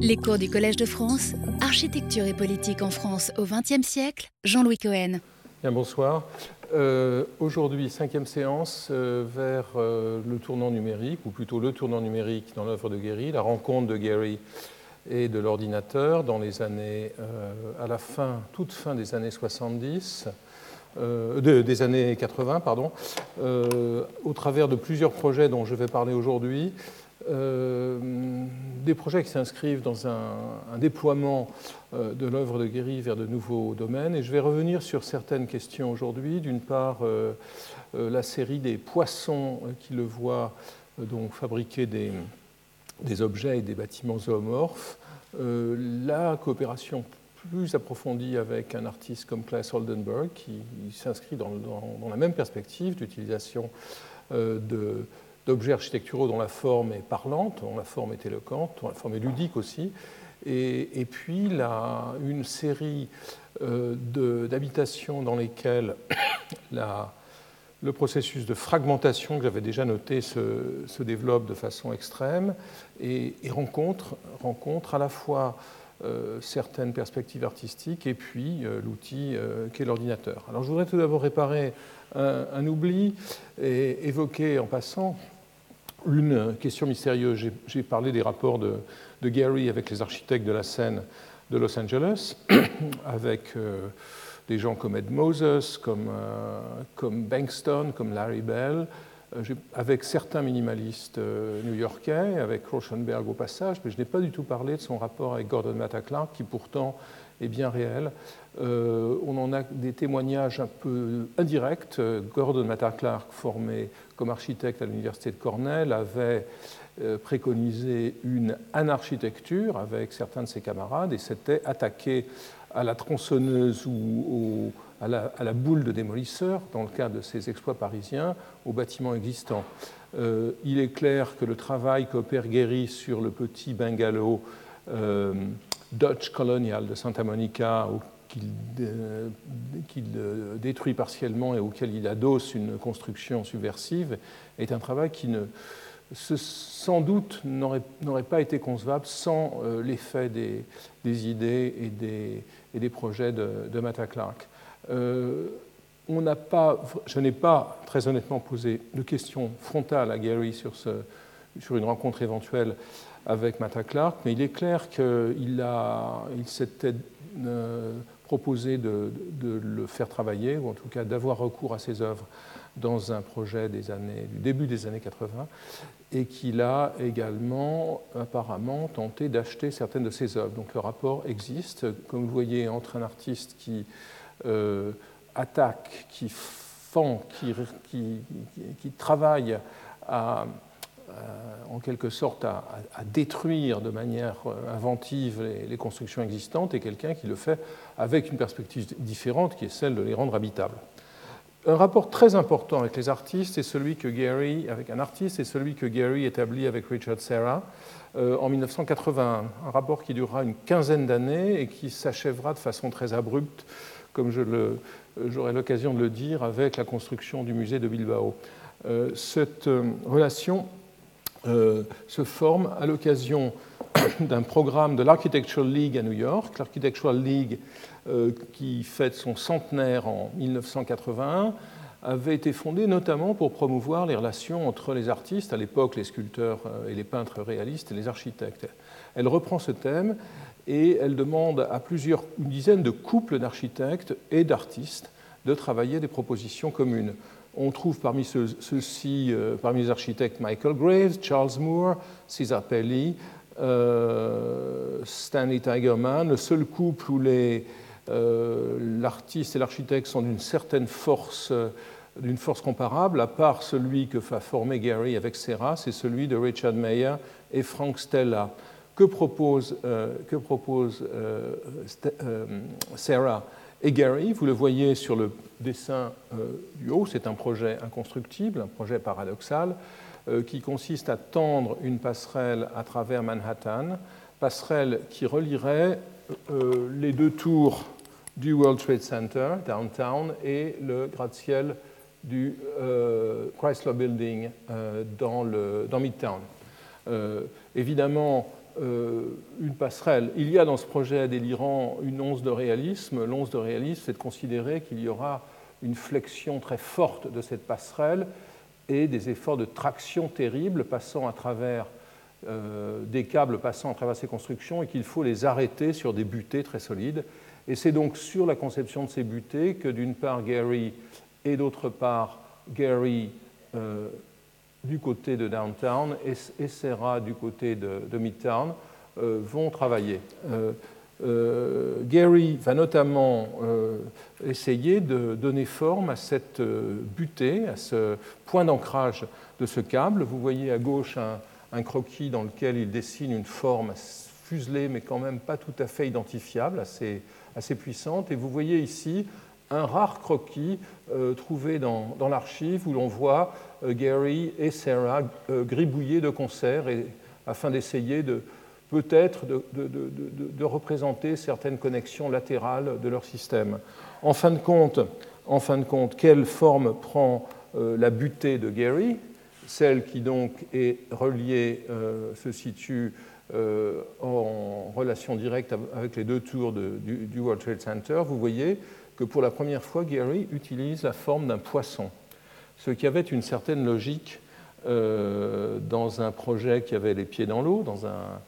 Les cours du Collège de France, Architecture et politique en France au XXe siècle, Jean-Louis Cohen. Bien, bonsoir. Euh, Aujourd'hui, cinquième séance euh, vers euh, le tournant numérique, ou plutôt le tournant numérique dans l'œuvre de Gary, la rencontre de Gary et de l'ordinateur dans les années, à la fin, toute fin des années 70, euh, de- des années 80, pardon, au travers de plusieurs projets dont je vais parler aujourd'hui. Euh, des projets qui s'inscrivent dans un, déploiement euh, de l'œuvre de Guéry vers de nouveaux domaines. Et je vais revenir sur certaines questions aujourd'hui. D'une part, euh, la série des poissons qui le voient donc fabriquer des, objets et des bâtiments zoomorphes. La coopération plus approfondie avec un artiste comme Claes Oldenburg qui s'inscrit dans, la même perspective d'utilisation de- d'objets architecturaux dont la forme est parlante, dont la forme est éloquente, dont la forme est ludique aussi. Et, et puis une série euh, d'habitations dans lesquelles la, le processus de fragmentation que j'avais déjà noté se, se développe de façon extrême et, et rencontre, rencontre à la fois euh, certaines perspectives artistiques et puis euh, l'outil qu'est l'ordinateur. Alors je voudrais tout d'abord réparer un oubli et évoquer en passant une question mystérieuse. J'ai- parlé des rapports de, Gary avec les architectes de la scène de Los Angeles, avec euh, des gens comme Ed Moses, comme, euh, comme Bankston, comme Larry Bell, euh, avec certains minimalistes euh, new-yorkais, avec Rauschenberg au passage, mais je n'ai pas du tout parlé de son rapport avec Gordon Matta Clark, qui pourtant bien réel. Euh, on en a des témoignages un peu indirects. Gordon Matta Clark, formé comme architecte à l'université de Cornell, avait euh, préconisé une anarchitecture avec certains de ses camarades et s'était attaqué à la tronçonneuse ou à, la, boule de démolisseur, dans le cadre de ses exploits parisiens, aux bâtiments existants. Euh, il est clair que le travail qu'opère Guéry sur le petit bungalow Dutch Colonial de Santa Monica, qu'il euh, détruit partiellement et auquel il adosse une construction subversive, est un travail qui ne, sans doute n'aurait pas été concevable sans euh, l'effet des, idées et des, et des projets de, Matta Clark. Euh, on pas, je n'ai pas très honnêtement posé de questions frontales à Gary sur une rencontre éventuelle avec Matta Clark, mais il est clair qu'il s'était euh, proposé de, le faire travailler, ou en tout cas d'avoir recours à ses œuvres dans un projet des années, du début des années 80, et qu'il a également apparemment tenté d'acheter certaines de ses œuvres. Donc le rapport existe, comme vous voyez, entre un artiste qui euh, attaque, qui fend, qui, travaille à, en quelque sorte à, détruire de manière euh, inventive les, constructions existantes, et quelqu'un qui le fait avec une perspective différente, qui est celle de les rendre habitables. Un rapport très important avec les artistes est celui que Gary, avec un artiste, est celui que Gary établit avec Richard Serra euh, en 1981. Un rapport qui durera une quinzaine d'années et qui s'achèvera de façon très abrupte, comme j'aurai l'occasion de le dire, avec la construction du musée de Bilbao. Euh, cette euh, relation euh, se forme à l'occasion d'un programme de l'Architectural League à New York. L'Architectural League, euh, qui fête son centenaire en 1981, avait été fondée notamment pour promouvoir les relations entre les artistes, à l'époque les sculpteurs euh, et les peintres réalistes, et les architectes. Elle reprend ce thème et elle demande à plusieurs, une dizaine de couples d'architectes et d'artistes de travailler des propositions communes. On trouve parmi ceux- ceux-ci, euh, parmi les architectes, Michael Graves, Charles Moore, Cesar Pelli, euh, Stanley Tigerman, le seul couple où euh, l'artiste et l'architecte sont d'une certaine force, euh, d'une force comparable, à part celui que va former Gary avec Serra, c'est celui de Richard Meyer et Frank Stella. Que propose, que propose euh, Et Gary Vous le voyez sur le dessin euh, du haut, c'est un projet inconstructible, un projet paradoxal, euh, qui consiste à tendre une passerelle à travers Manhattan, passerelle qui relierait euh, les deux tours du World Trade Center, downtown, et le gratte-ciel du Chrysler Building dans, le, dans Midtown. Évidemment, une passerelle. Il y a dans ce projet délirant une once de réalisme. L'once de réalisme, c'est de considérer qu'il y aura une flexion très forte de cette passerelle et des efforts de traction terribles passant à travers euh, des câbles passant à travers ces constructions et qu'il faut les arrêter sur des butées très solides. Et c'est donc sur la conception de ces butées que d'une part Gary et d'autre part Gary euh, du côté de Downtown et, Serra du côté de, Midtown euh, vont travailler. Euh, Gary va notamment euh, essayer de donner forme à cette euh, butée, à ce point d'ancrage de ce câble. Vous voyez à gauche un, croquis dans lequel il dessine une forme fuselée, mais quand même pas tout à fait identifiable, assez puissante. Et vous voyez ici un rare croquis trouvé dans, dans l'archive où l'on voit Gary et Sarah gribouiller de concert et, afin d'essayer de, peut-être de, représenter certaines connexions latérales de leur système. En fin de compte, en fin de compte quelle forme prend euh, la butée de Gary? Celle qui donc est reliée, euh, se situe euh, en relation directe avec les deux tours du, World Trade Center. Vous voyez que pour la première fois, Gary utilise la forme d'un poisson, ce qui avait une certaine logique dans un projet qui avait les pieds dans l'eau, dans un,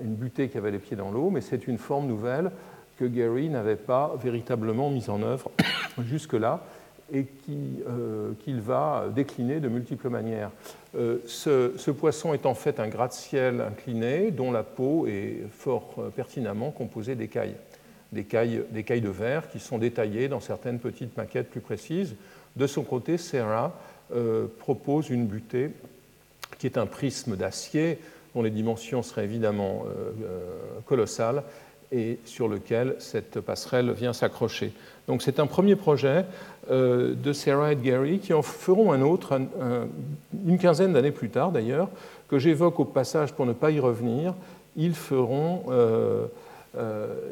une butée qui avait les pieds dans l'eau, mais c'est une forme nouvelle que Gary n'avait pas véritablement mise en œuvre jusque-là et euh, qu'il va décliner de multiples manières. Euh, ce, poisson est en fait un gratte-ciel incliné dont la peau est fort euh, pertinemment composée d'écailles, d'écailles, d'écailles de verre qui sont détaillées dans certaines petites maquettes plus précises. De son côté, Serra propose une butée qui est un prisme d'acier dont les dimensions seraient évidemment euh, euh, colossales et sur lequel cette passerelle vient s'accrocher. Donc c'est un premier projet euh, de Sarah et Gary qui en feront un autre une quinzaine d'années plus tard d'ailleurs, que j'évoque au passage pour ne pas y revenir. Ils feront,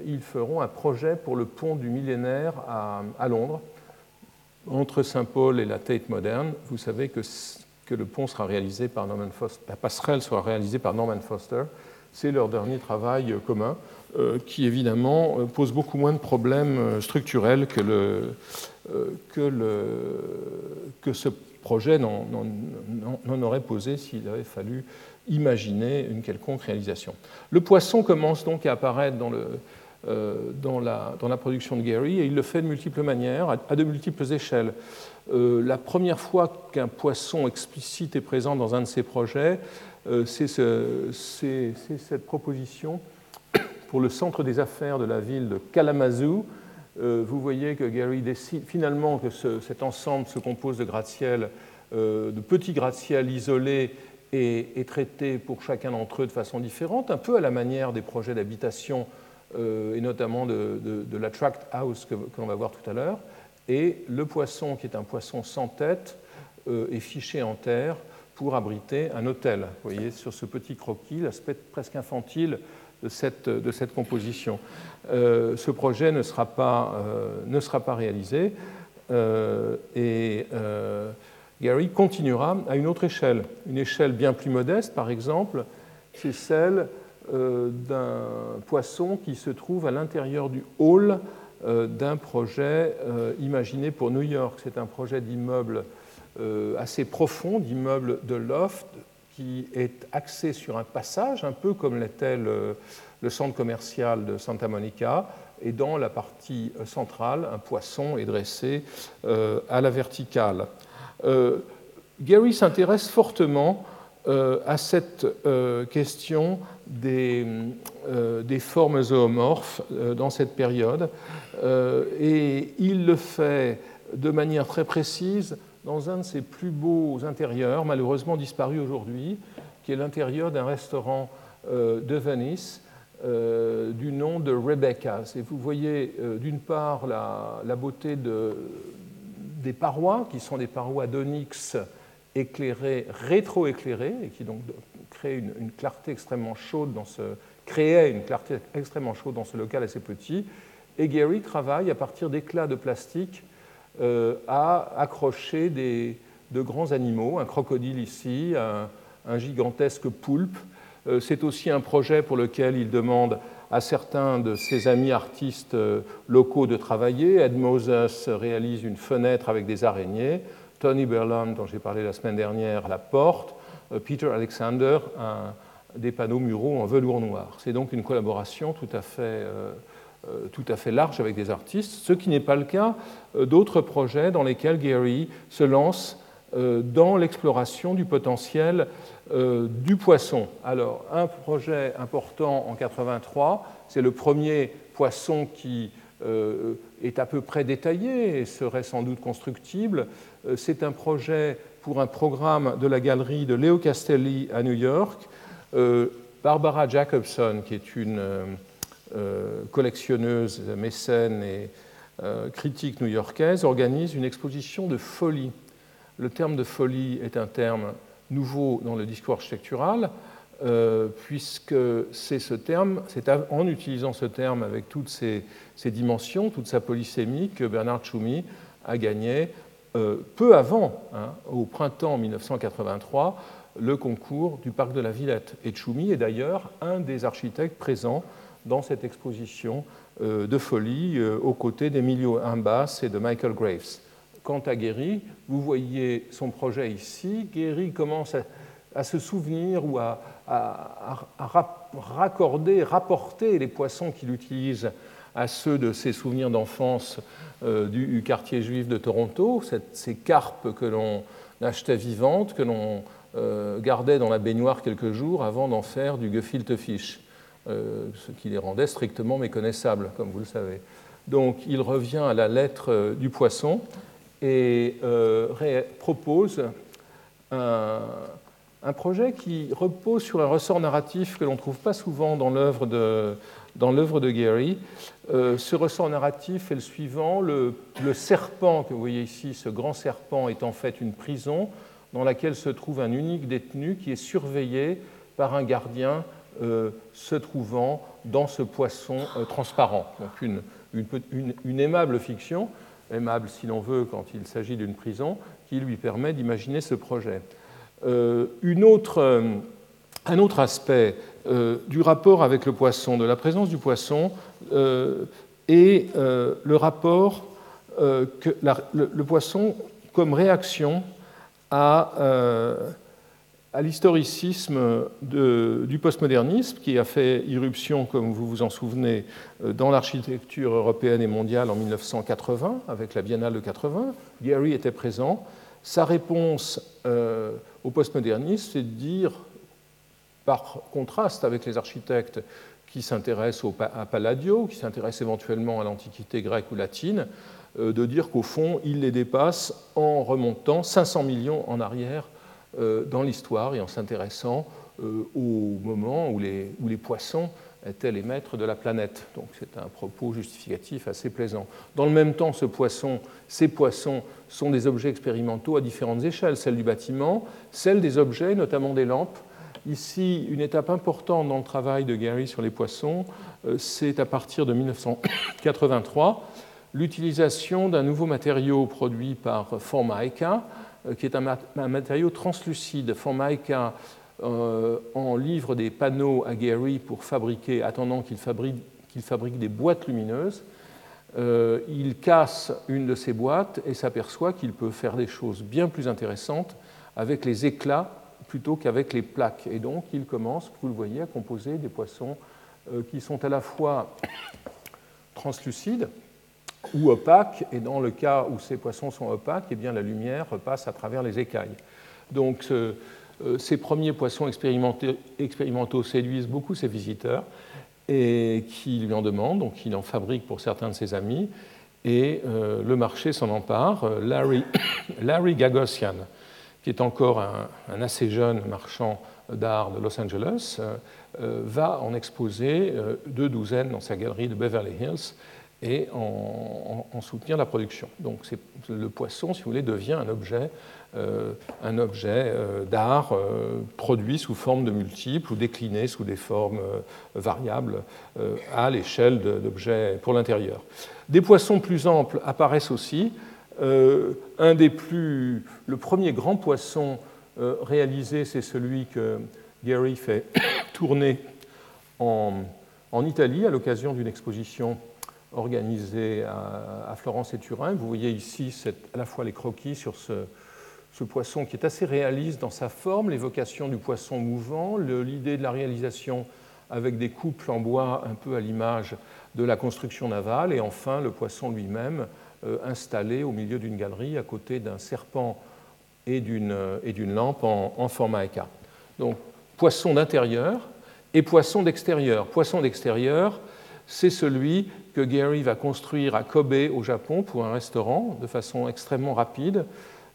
ils feront un projet pour le pont du millénaire à, Londres, entre Saint-Paul et la Tate moderne. Vous savez que que le pont sera réalisé par Norman Foster, la passerelle sera réalisée par Norman Foster. C'est leur dernier travail commun, euh, qui évidemment euh, pose beaucoup moins de problèmes euh, structurels que, le, que, le, que ce projet n'en aurait posé s'il avait fallu imaginer une quelconque réalisation. Le poisson commence donc à apparaître dans, le, dans, la, production de Gary et il le fait de multiples manières, à de multiples échelles. Euh, la première fois qu'un poisson explicite est présent dans un de ces projets, euh, c'est cette proposition pour le centre des affaires de la ville de Kalamazoo. Euh, vous voyez que Gary décide finalement que cet ensemble se compose de gratte-ciel, de petits gratte-ciel isolés et, traités pour chacun d'entre eux de façon différente, un peu à la manière des projets d'habitation et notamment de, la Tract House que, l'on va voir tout à l'heure. Et le poisson, qui est un poisson sans tête, euh, est fiché en terre pour abriter un hôtel. Vous voyez sur ce petit croquis l'aspect presque infantile de cette, composition. Euh, ce projet ne sera pas, euh, ne sera pas réalisé et Gary continuera à une autre échelle, une échelle bien plus modeste par exemple, c'est celle d'un poisson qui se trouve à l'intérieur du hall euh, d'un projet euh, imaginé pour New York. C'est un projet d'immeuble euh, assez profond, d'immeuble de loft, qui est axé sur un passage, un peu comme l'était le, centre commercial de Santa Monica, et dans la partie centrale, un poisson est dressé à la verticale. Gary s'intéresse fortement à cette question des, formes zoomorphes dans cette période. Euh, et il le fait de manière très précise dans un de ses plus beaux intérieurs, malheureusement disparu aujourd'hui, qui est l'intérieur d'un restaurant euh, de Venise euh, du nom de Rebecca's. Et vous voyez d'une part la, beauté des parois, qui sont des parois d'onyx éclairées, rétro-éclairées, et qui donc créent une, clarté extrêmement chaude dans ce, créaient une clarté extrêmement chaude dans ce local assez petit, et Gary travaille à partir d'éclats de plastique euh, à accrocher des, de grands animaux, un crocodile ici, un, gigantesque poulpe, C'est aussi un projet pour lequel il demande à certains de ses amis artistes locaux de travailler. Ed Moses réalise une fenêtre avec des araignées. Tony Berland, dont j'ai parlé la semaine dernière, la porte. Peter Alexander, des panneaux muraux en velours noir. C'est donc une collaboration tout à fait euh, tout à fait large avec des artistes, ce qui n'est pas le cas euh, d'autres projets dans lesquels Gary se lance euh, dans l'exploration du potentiel du poisson. Alors, un projet important en 83, c'est le premier poisson qui est à peu près détaillé et serait sans doute constructible. C'est un projet pour un programme de la galerie de Leo Castelli à New York. Barbara Jacobson, qui est une euh, collectionneuse, mécène et euh, critique new-yorkaise, organise une exposition de folie. Le terme de folie est un terme nouveau dans le discours architectural, euh, puisque c'est ce terme, c'est en utilisant ce terme avec toutes ses, dimensions, toute sa polysémie, que Bernard Tchoumi a gagné peu avant, hein, au printemps 1983, le concours du Parc de la Villette. Et Tchoumi est d'ailleurs un des architectes présents dans cette exposition euh, de folie euh, aux côtés d'Emilio Imbas et de Michael Graves. Quant à Guéry, vous voyez son projet ici. Guéry commence à, se souvenir ou à, raccorder, rapporter les poissons qu'il utilise à ceux de ses souvenirs d'enfance euh, du quartier juif de Toronto, ces carpes que l'on achetait vivantes, que l'on gardait dans la baignoire quelques jours avant d'en faire du gefilte fish. Euh, ce qui les rendait strictement méconnaissables, comme vous le savez. Donc il revient à la lettre euh, du poisson et euh, propose un, projet qui repose sur un ressort narratif que l'on ne trouve pas souvent dans l'œuvre de, dans de Gary. ce ressort narratif est le suivant. Le, serpent que vous voyez ici, ce grand serpent, est en fait une prison dans laquelle se trouve un unique détenu qui est surveillé par un gardien euh, se trouvant dans ce poisson euh, transparent. Donc une, une, aimable fiction, aimable si l'on veut quand il s'agit d'une prison, qui lui permet d'imaginer ce projet. Euh, une autre, un autre aspect du rapport avec le poisson, de la présence du poisson, est le rapport que le, poisson comme réaction à à l'historicisme du postmodernisme qui a fait irruption, comme vous vous en souvenez, euh, dans l'architecture européenne et mondiale en 1980 avec la Biennale de 80. Gary était présent. Sa réponse euh, au postmodernisme, c'est de dire, par contraste avec les architectes qui s'intéressent à Palladio, qui s'intéressent éventuellement à l'Antiquité grecque ou latine, euh, de dire qu'au fond, il les dépasse en remontant 500 millions en arrière dans l'histoire et en s'intéressant euh, au moment où les, poissons étaient les maîtres de la planète. Donc c'est un propos justificatif assez plaisant. Dans le même temps, poisson, ces poissons sont des objets expérimentaux à différentes échelles, celle du bâtiment, celle des objets, notamment des lampes. Ici, une étape importante dans le travail de Gary sur les poissons, euh, c'est à partir de 1983 l'utilisation d'un nouveau matériau produit par Formica, euh, qui est un, matériau translucide. Formica euh, en livre des panneaux à Gary pour fabriquer, attendant qu'il fabrique, fabrique, des boîtes lumineuses. Euh, il casse une de ces boîtes et s'aperçoit qu'il peut faire des choses bien plus intéressantes avec les éclats plutôt qu'avec les plaques. Et donc il commence, vous le voyez, à composer des poissons qui sont à la fois translucides, ou opaques, et dans le cas où ces poissons sont opaques, eh bien, la lumière passe à travers les écailles. Donc euh, ces premiers poissons expérimentaux séduisent beaucoup ses visiteurs et qui lui en demandent, donc il en fabrique pour certains de ses amis, et euh, le marché s'en empare. Larry, Larry Gagosian, qui est encore un, assez jeune marchand d'art de Los Angeles, euh, va en exposer deux douzaines dans sa galerie de Beverly Hills et en, soutenir la production. Donc le poisson, si vous voulez, devient un objet, euh, objet euh, d'art euh, produit sous forme de multiples ou décliné sous des formes variables à l'échelle d'objets pour l'intérieur. Des poissons plus amples apparaissent aussi. un des plus, le premier grand poisson réalisé, c'est celui que Gary fait tourné en, Italie à l'occasion d'une exposition organisée à, Florence et Turin. Vous voyez ici à la fois les croquis sur ce, poisson qui est assez réaliste dans sa forme, l'évocation du poisson mouvant, l'idée de la réalisation avec des couples en bois un peu à l'image de la construction navale, et enfin le poisson lui-même euh, installé au milieu d'une galerie à côté d'un serpent et d'une lampe en, format EK. Donc poisson d'intérieur et poisson d'extérieur. Poisson d'extérieur, c'est celui que Gary va construire à Kobe au Japon pour un restaurant de façon extrêmement rapide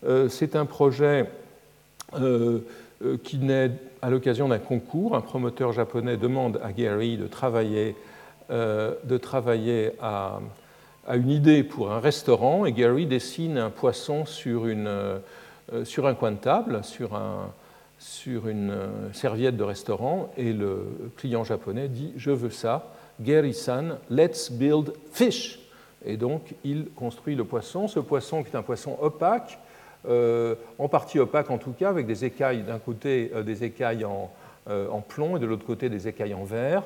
euh, c'est un projet euh, euh, qui naît à l'occasion d'un concours. Un promoteur japonais demande à Gary de travailler, à, une idée pour un restaurant et Gary dessine un poisson sur, un coin de table, sur une serviette de restaurant et le client japonais dit Je veux ça, Gary-san, let's build fish. Et donc il construit le poisson. Ce poisson qui est un poisson opaque, euh, en partie opaque en tout cas, avec des écailles, d'un côté euh, des écailles euh, en, plomb et de l'autre côté des écailles en verre.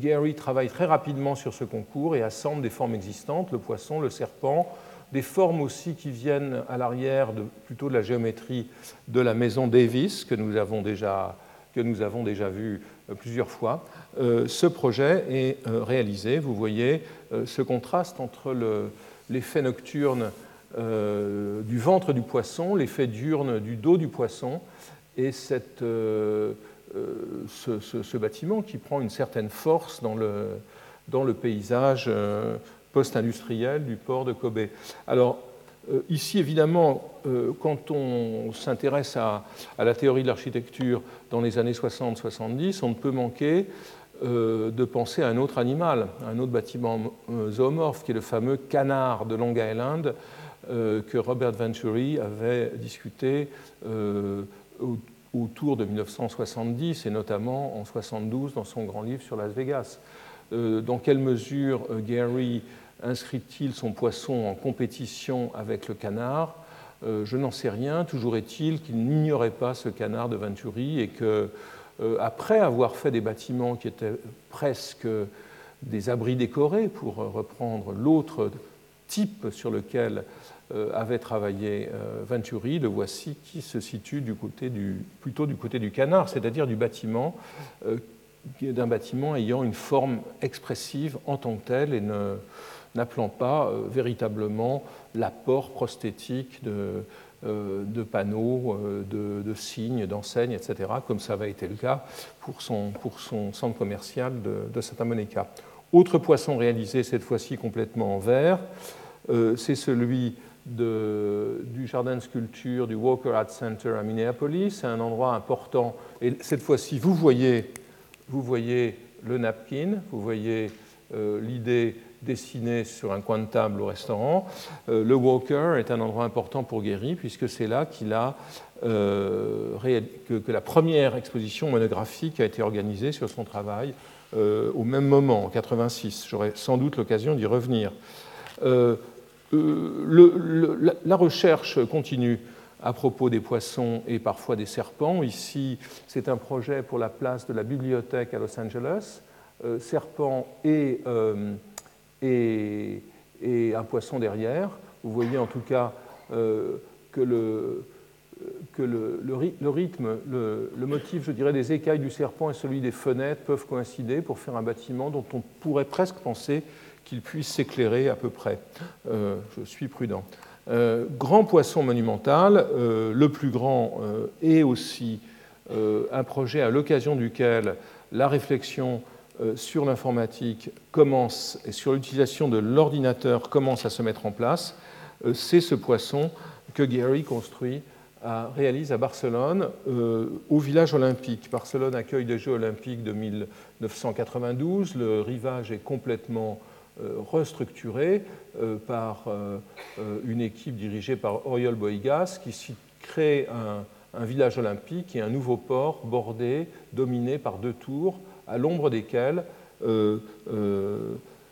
Gary travaille très rapidement sur ce concours et assemble des formes existantes, le poisson, le serpent, des formes aussi qui viennent à l'arrière plutôt de la géométrie de la maison Davis que nous avons déjà, que nous avons déjà vu plusieurs fois. Ce projet est réalisé. Vous voyez ce contraste entre l'effet nocturne euh, du ventre du poisson, l'effet diurne du dos du poisson, et cette, euh, euh, ce, bâtiment qui prend une certaine force dans le, dans le paysage post-industriel du port de Kobe. Alors, ici, évidemment, quand on s'intéresse à, la théorie de l'architecture dans les années 60-70, on ne peut manquer de penser à un autre animal, un autre bâtiment zoomorphe, qui est le fameux canard de Long Island, euh, que Robert Venturi avait discuté euh, autour de 1970 et notamment en 72 dans son grand livre sur Las Vegas. Euh, dans quelle mesure Gary inscrit-il son poisson en compétition avec le canard? Je n'en sais rien. Toujours est-il qu'il n'ignorait pas ce canard de Venturi et que, après avoir fait des bâtiments qui étaient presque des abris décorés, pour reprendre l'autre type sur lequel euh, avait travaillé euh, Venturi, le voici qui se situe du côté du, plutôt du côté du canard, c'est-à-dire du bâtiment, euh, d'un bâtiment ayant une forme expressive en tant que telle et n'appelant pas véritablement l'apport prosthétique de, de panneaux, de, signes, d'enseignes, etc., comme ça avait été le cas pour son, pour son centre commercial de, de Santa Monica. Autre poisson réalisé, cette fois-ci complètement en verre, c'est celui du jardin de sculpture du Walker Art Center à Minneapolis. C'est un endroit important. Et cette fois-ci, vous voyez, vous voyez le napkin, vous voyez euh, l'idée dessinée sur un coin de table au restaurant. Euh, le Walker est un endroit important pour Guéry, puisque c'est là qu'il a euh, que, la première exposition monographique a été organisée sur son travail au même moment, en 86. J'aurai sans doute l'occasion d'y revenir. Euh, la recherche continue à propos des poissons et parfois des serpents. Ici, c'est un projet pour la place de la bibliothèque à Los Angeles. Euh, serpent euh, et, un poisson derrière. Vous voyez en tout cas que le, que le, le, rythme, le, motif, je dirais, des écailles du serpent et celui des fenêtres peuvent coïncider pour faire un bâtiment dont on pourrait presque penser qu'il puisse s'éclairer à peu près. Euh, je suis prudent. Euh, grand poisson monumental, euh, le plus grand est aussi un projet à l'occasion duquel la réflexion sur l'informatique commence et sur l'utilisation de l'ordinateur commence à se mettre en place. C'est ce poisson que Gary construit réalise à Barcelone, au village olympique. Barcelone accueille des Jeux olympiques de 1992. Le rivage est complètement euh, restructuré euh, par euh, une équipe dirigée par Oriol Boigas qui crée un, village olympique et un nouveau port bordé, dominé par deux tours, à l'ombre desquelles,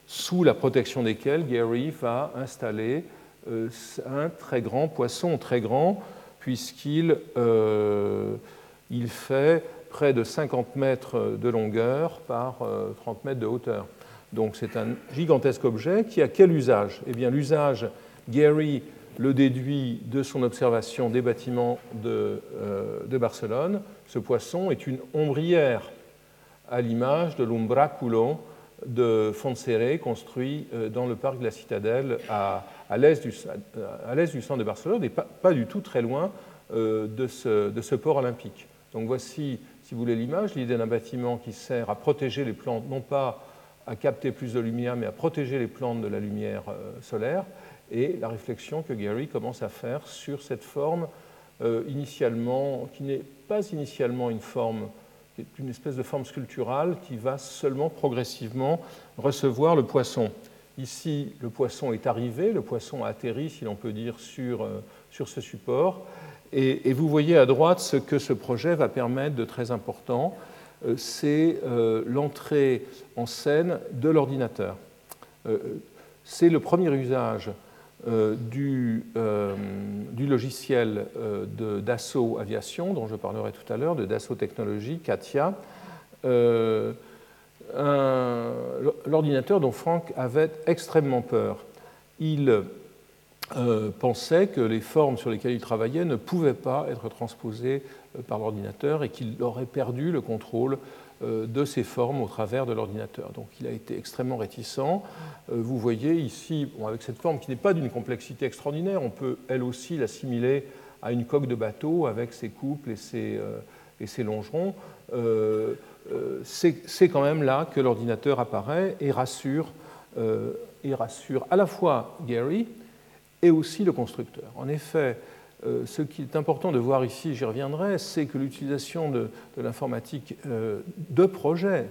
sous la protection desquelles, Gary va installer un très grand poisson, très grand, puisqu'il il fait près de 50 mètres de longueur par 30 mètres de hauteur. Donc c'est un gigantesque objet qui a quel usage? Eh bien l'usage, Gary le déduit de son observation des bâtiments de Barcelone. Ce poisson est une ombrière à l'image de l'umbraculo de Fontseré construit euh, dans le parc de la Citadelle à, l'est du, centre de Barcelone et pas, du tout très loin euh, de ce, de ce, port olympique. Donc voici, si vous voulez, l'image, l'idée d'un bâtiment qui sert à protéger les plantes, non pas à capter plus de lumière, mais à protéger les plantes de la lumière euh, solaire, et la réflexion que Gary commence à faire sur cette forme initialement, qui n'est pas initialement une forme qui est une espèce de forme sculpturale qui va seulement progressivement recevoir le poisson. Ici, le poisson est arrivé, le poisson a atterri, si l'on peut dire, sur, euh, sur ce support. Et, vous voyez à droite ce que ce projet va permettre de très important, euh, c'est euh, l'entrée en scène de l'ordinateur. c'est le premier usage du, euh, du, logiciel euh, de Dassault Aviation, dont je parlerai tout à l'heure, de Dassault Technologies, Katia, l'ordinateur dont Frank avait extrêmement peur. Il pensait que les formes sur lesquelles il travaillait ne pouvaient pas être transposées par l'ordinateur et qu'il aurait perdu le contrôle euh, de ces formes au travers de l'ordinateur. Donc il a été extrêmement réticent. Euh, vous voyez ici, avec cette forme qui n'est pas d'une complexité extraordinaire, on peut elle aussi l'assimiler à une coque de bateau avec ses couples et ses, euh, et ses longerons. C'est quand même là que l'ordinateur apparaît et rassure, et rassure à la fois Gary et aussi le constructeur. En effet, euh, ce qui est important de voir ici, j'y reviendrai, c'est que l'utilisation de, l'informatique euh, de projet,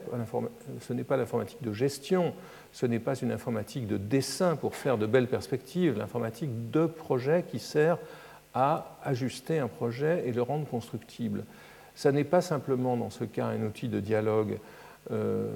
ce n'est pas l'informatique de gestion, ce n'est pas une informatique de dessin pour faire de belles perspectives, l'informatique de projet qui sert à ajuster un projet et le rendre constructible. Ça n'est pas simplement dans ce cas un outil de dialogue euh,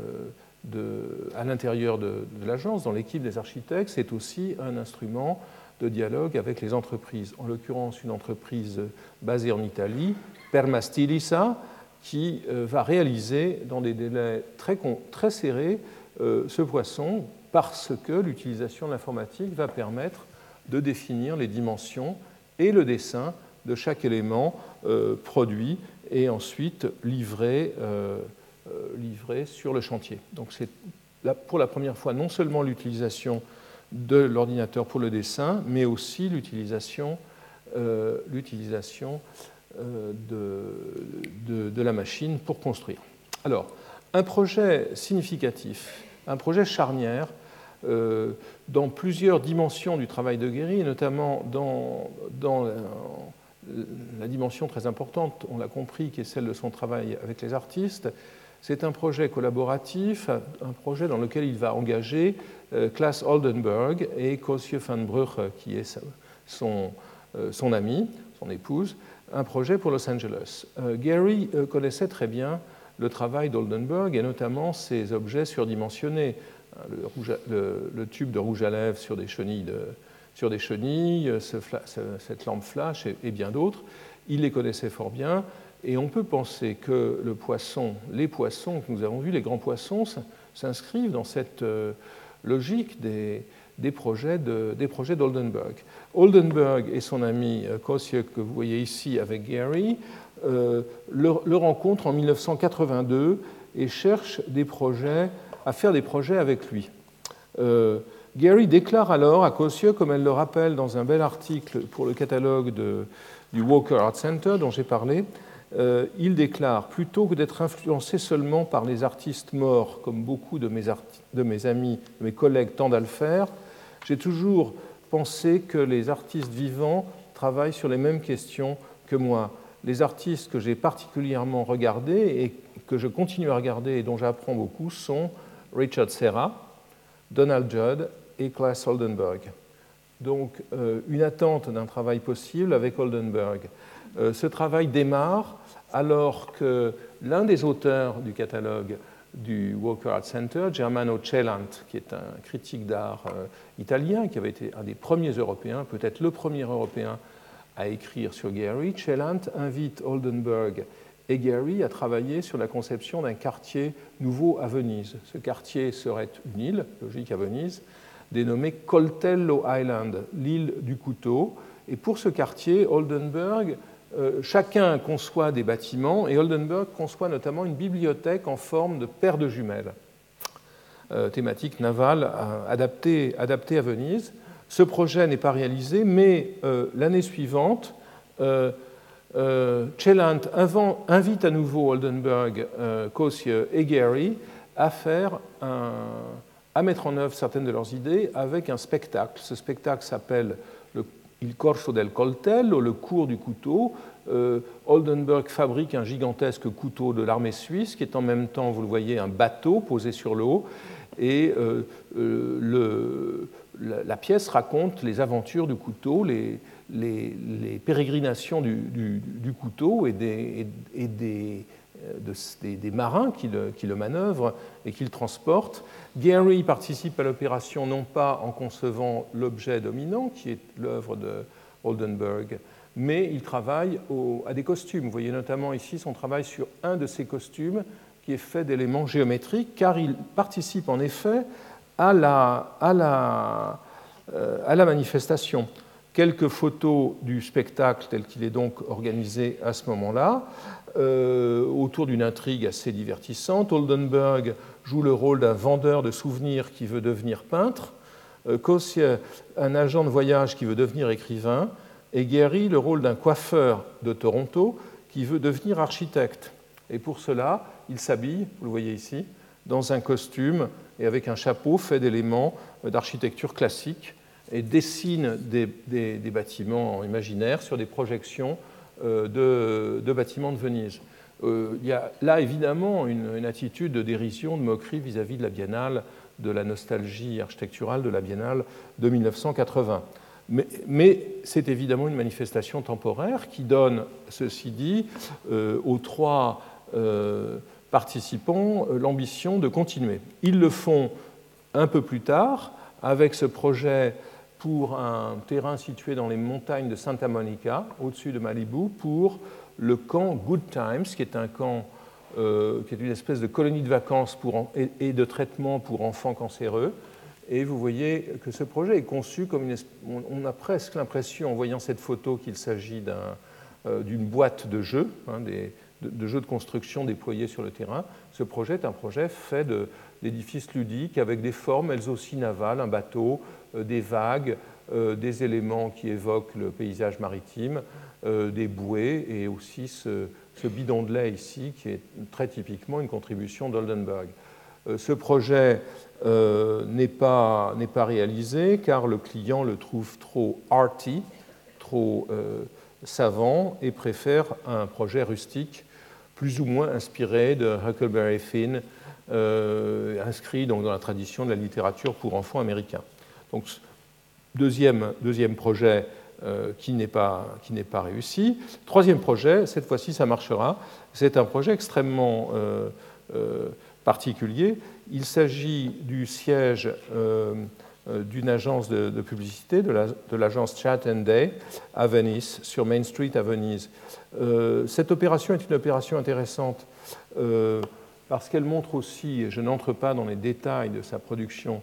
à l'intérieur de l'agence, dans l'équipe des architectes, c'est aussi un instrument de dialogue avec les entreprises. En l'occurrence, une entreprise basée en Italie, Permastilisa, qui euh, va réaliser dans des délais très, serrés euh, ce poisson parce que l'utilisation de l'informatique va permettre de définir les dimensions et le dessin de chaque élément euh, produit et ensuite livré, livré sur le chantier. Donc c'est pour la première fois non seulement l'utilisation de l'ordinateur pour le dessin, mais aussi l'utilisation euh, euh, de, de, la machine pour construire. Alors, un projet significatif, un projet charnière euh, dans plusieurs dimensions du travail de Guéry, notamment dans, dans la, dimension très importante, on l'a compris, qui est celle de son travail avec les artistes. C'est un projet collaboratif, un projet dans lequel il va engager Klaas Oldenburg et Kosje van Brugge, qui est son, euh, son ami, son épouse, un projet pour Los Angeles. Euh, Gary connaissait très bien le travail d'Oldenburg et notamment ses objets surdimensionnés, le, le, tube de rouge à lèvres sur des chenilles, cette lampe flash et, et bien d'autres. Il les connaissait fort bien et on peut penser que le poisson, les poissons que nous avons vus, les grands poissons, s'inscrivent dans cette logique des, des projets d'Oldenburg. Oldenburg et son ami euh, Kosje, que vous voyez ici avec Gary, euh, le, rencontrent en 1982 et cherchent des projets, à faire des projets avec lui. Euh, Gary déclare alors à Kosje, comme elle le rappelle dans un bel article pour le catalogue de, du Walker Art Center dont j'ai parlé, euh, il déclare Plutôt que d'être influencé seulement par les artistes morts, comme beaucoup de mes, de mes amis, de mes collègues tendent à le faire, j'ai toujours pensé que les artistes vivants travaillent sur les mêmes questions que moi. Les artistes que j'ai particulièrement regardés et que je continue à regarder et dont j'apprends beaucoup sont Richard Serra, Donald Judd et Klaas Oldenburg. Donc euh, une attente d'un travail possible avec Oldenburg. Euh, ce travail démarre alors que l'un des auteurs du catalogue du Walker Art Center, Germano Celant, qui est un critique d'art euh, italien, qui avait été un des premiers Européens, peut-être le premier Européen à écrire sur Gary, Celant invite Oldenburg et Gary a travaillé sur la conception d'un quartier nouveau à Venise. Ce quartier serait une île, logique à Venise, dénommée Coltello Island, l'île du couteau. Et pour ce quartier, Oldenburg, euh, chacun conçoit des bâtiments et Oldenburg conçoit notamment une bibliothèque en forme de paire de jumelles, euh, thématique navale euh, adaptée, adaptée, à Venise. Ce projet n'est pas réalisé, mais l'année suivante, Chellant invite à nouveau Oldenburg, Kossier et Gary à faire un, à mettre en œuvre certaines de leurs idées avec un spectacle. Ce spectacle s'appelle le Il Corso del Coltello, le cours du couteau. Euh, Oldenburg fabrique un gigantesque couteau de l'armée suisse qui est en même temps, vous le voyez, un bateau posé sur l'eau. Et euh, euh, la, pièce raconte les aventures du couteau, les, pérégrinations du, couteau et des des, marins qui le, manœuvrent et qui le transportent. Gary participe à l'opération non pas en concevant l'objet dominant, qui est l'œuvre de Oldenburg, mais il travaille à des costumes. Vous voyez notamment ici son travail sur un de ces costumes qui est fait d'éléments géométriques, car il participe en effet euh, à la manifestation quelques photos du spectacle tel qu'il est donc organisé à ce moment-là, euh, autour d'une intrigue assez divertissante. Oldenburg joue le rôle d'un vendeur de souvenirs qui veut devenir peintre, euh, un agent de voyage qui veut devenir écrivain, et Gary le rôle d'un coiffeur de Toronto qui veut devenir architecte. Et pour cela, il s'habille, vous le voyez ici, dans un costume et avec un chapeau fait d'éléments d'architecture classique et dessine des, bâtiments imaginaires sur des projections euh, de, bâtiments de Venise. Euh, il y a là évidemment une, attitude de dérision, de moquerie vis-à-vis de la biennale, de la nostalgie architecturale de la biennale de 1980. Mais, c'est évidemment une manifestation temporaire qui donne, ceci dit, euh, aux trois participants l'ambition de continuer. Ils le font un peu plus tard avec ce projet pour un terrain situé dans les montagnes de Santa Monica, au-dessus de Malibu, pour le camp Good Times, qui est un camp euh, qui est une espèce de colonie de vacances et, de traitement pour enfants cancéreux. Et vous voyez que ce projet est conçu comme une. On a presque l'impression, en voyant cette photo, qu'il s'agit euh, d'une boîte de jeux, hein, de, jeux de construction déployés sur le terrain. Ce projet est un projet fait d'édifices ludiques avec des formes, elles aussi navales, un bateau, des vagues, euh, des éléments qui évoquent le paysage maritime, euh, des bouées et aussi ce, bidon de lait ici qui est très typiquement une contribution d'Oldenburg. Ce projet n'est pas, pas, réalisé car le client le trouve trop arty, trop savant et préfère un projet rustique plus ou moins inspiré de Huckleberry Finn, inscrit donc dans la tradition de la littérature pour enfants américains. Donc, deuxième, deuxième projet euh, qui n'est pas, pas, réussi. Troisième projet, cette fois-ci ça marchera, c'est un projet extrêmement euh, euh, particulier. Il s'agit du siège d'une agence de, publicité, de l'agence Chat and Day à Venise, sur Main Street à Venise. cette opération est une opération intéressante parce qu'elle montre aussi, et je n'entre pas dans les détails de sa production,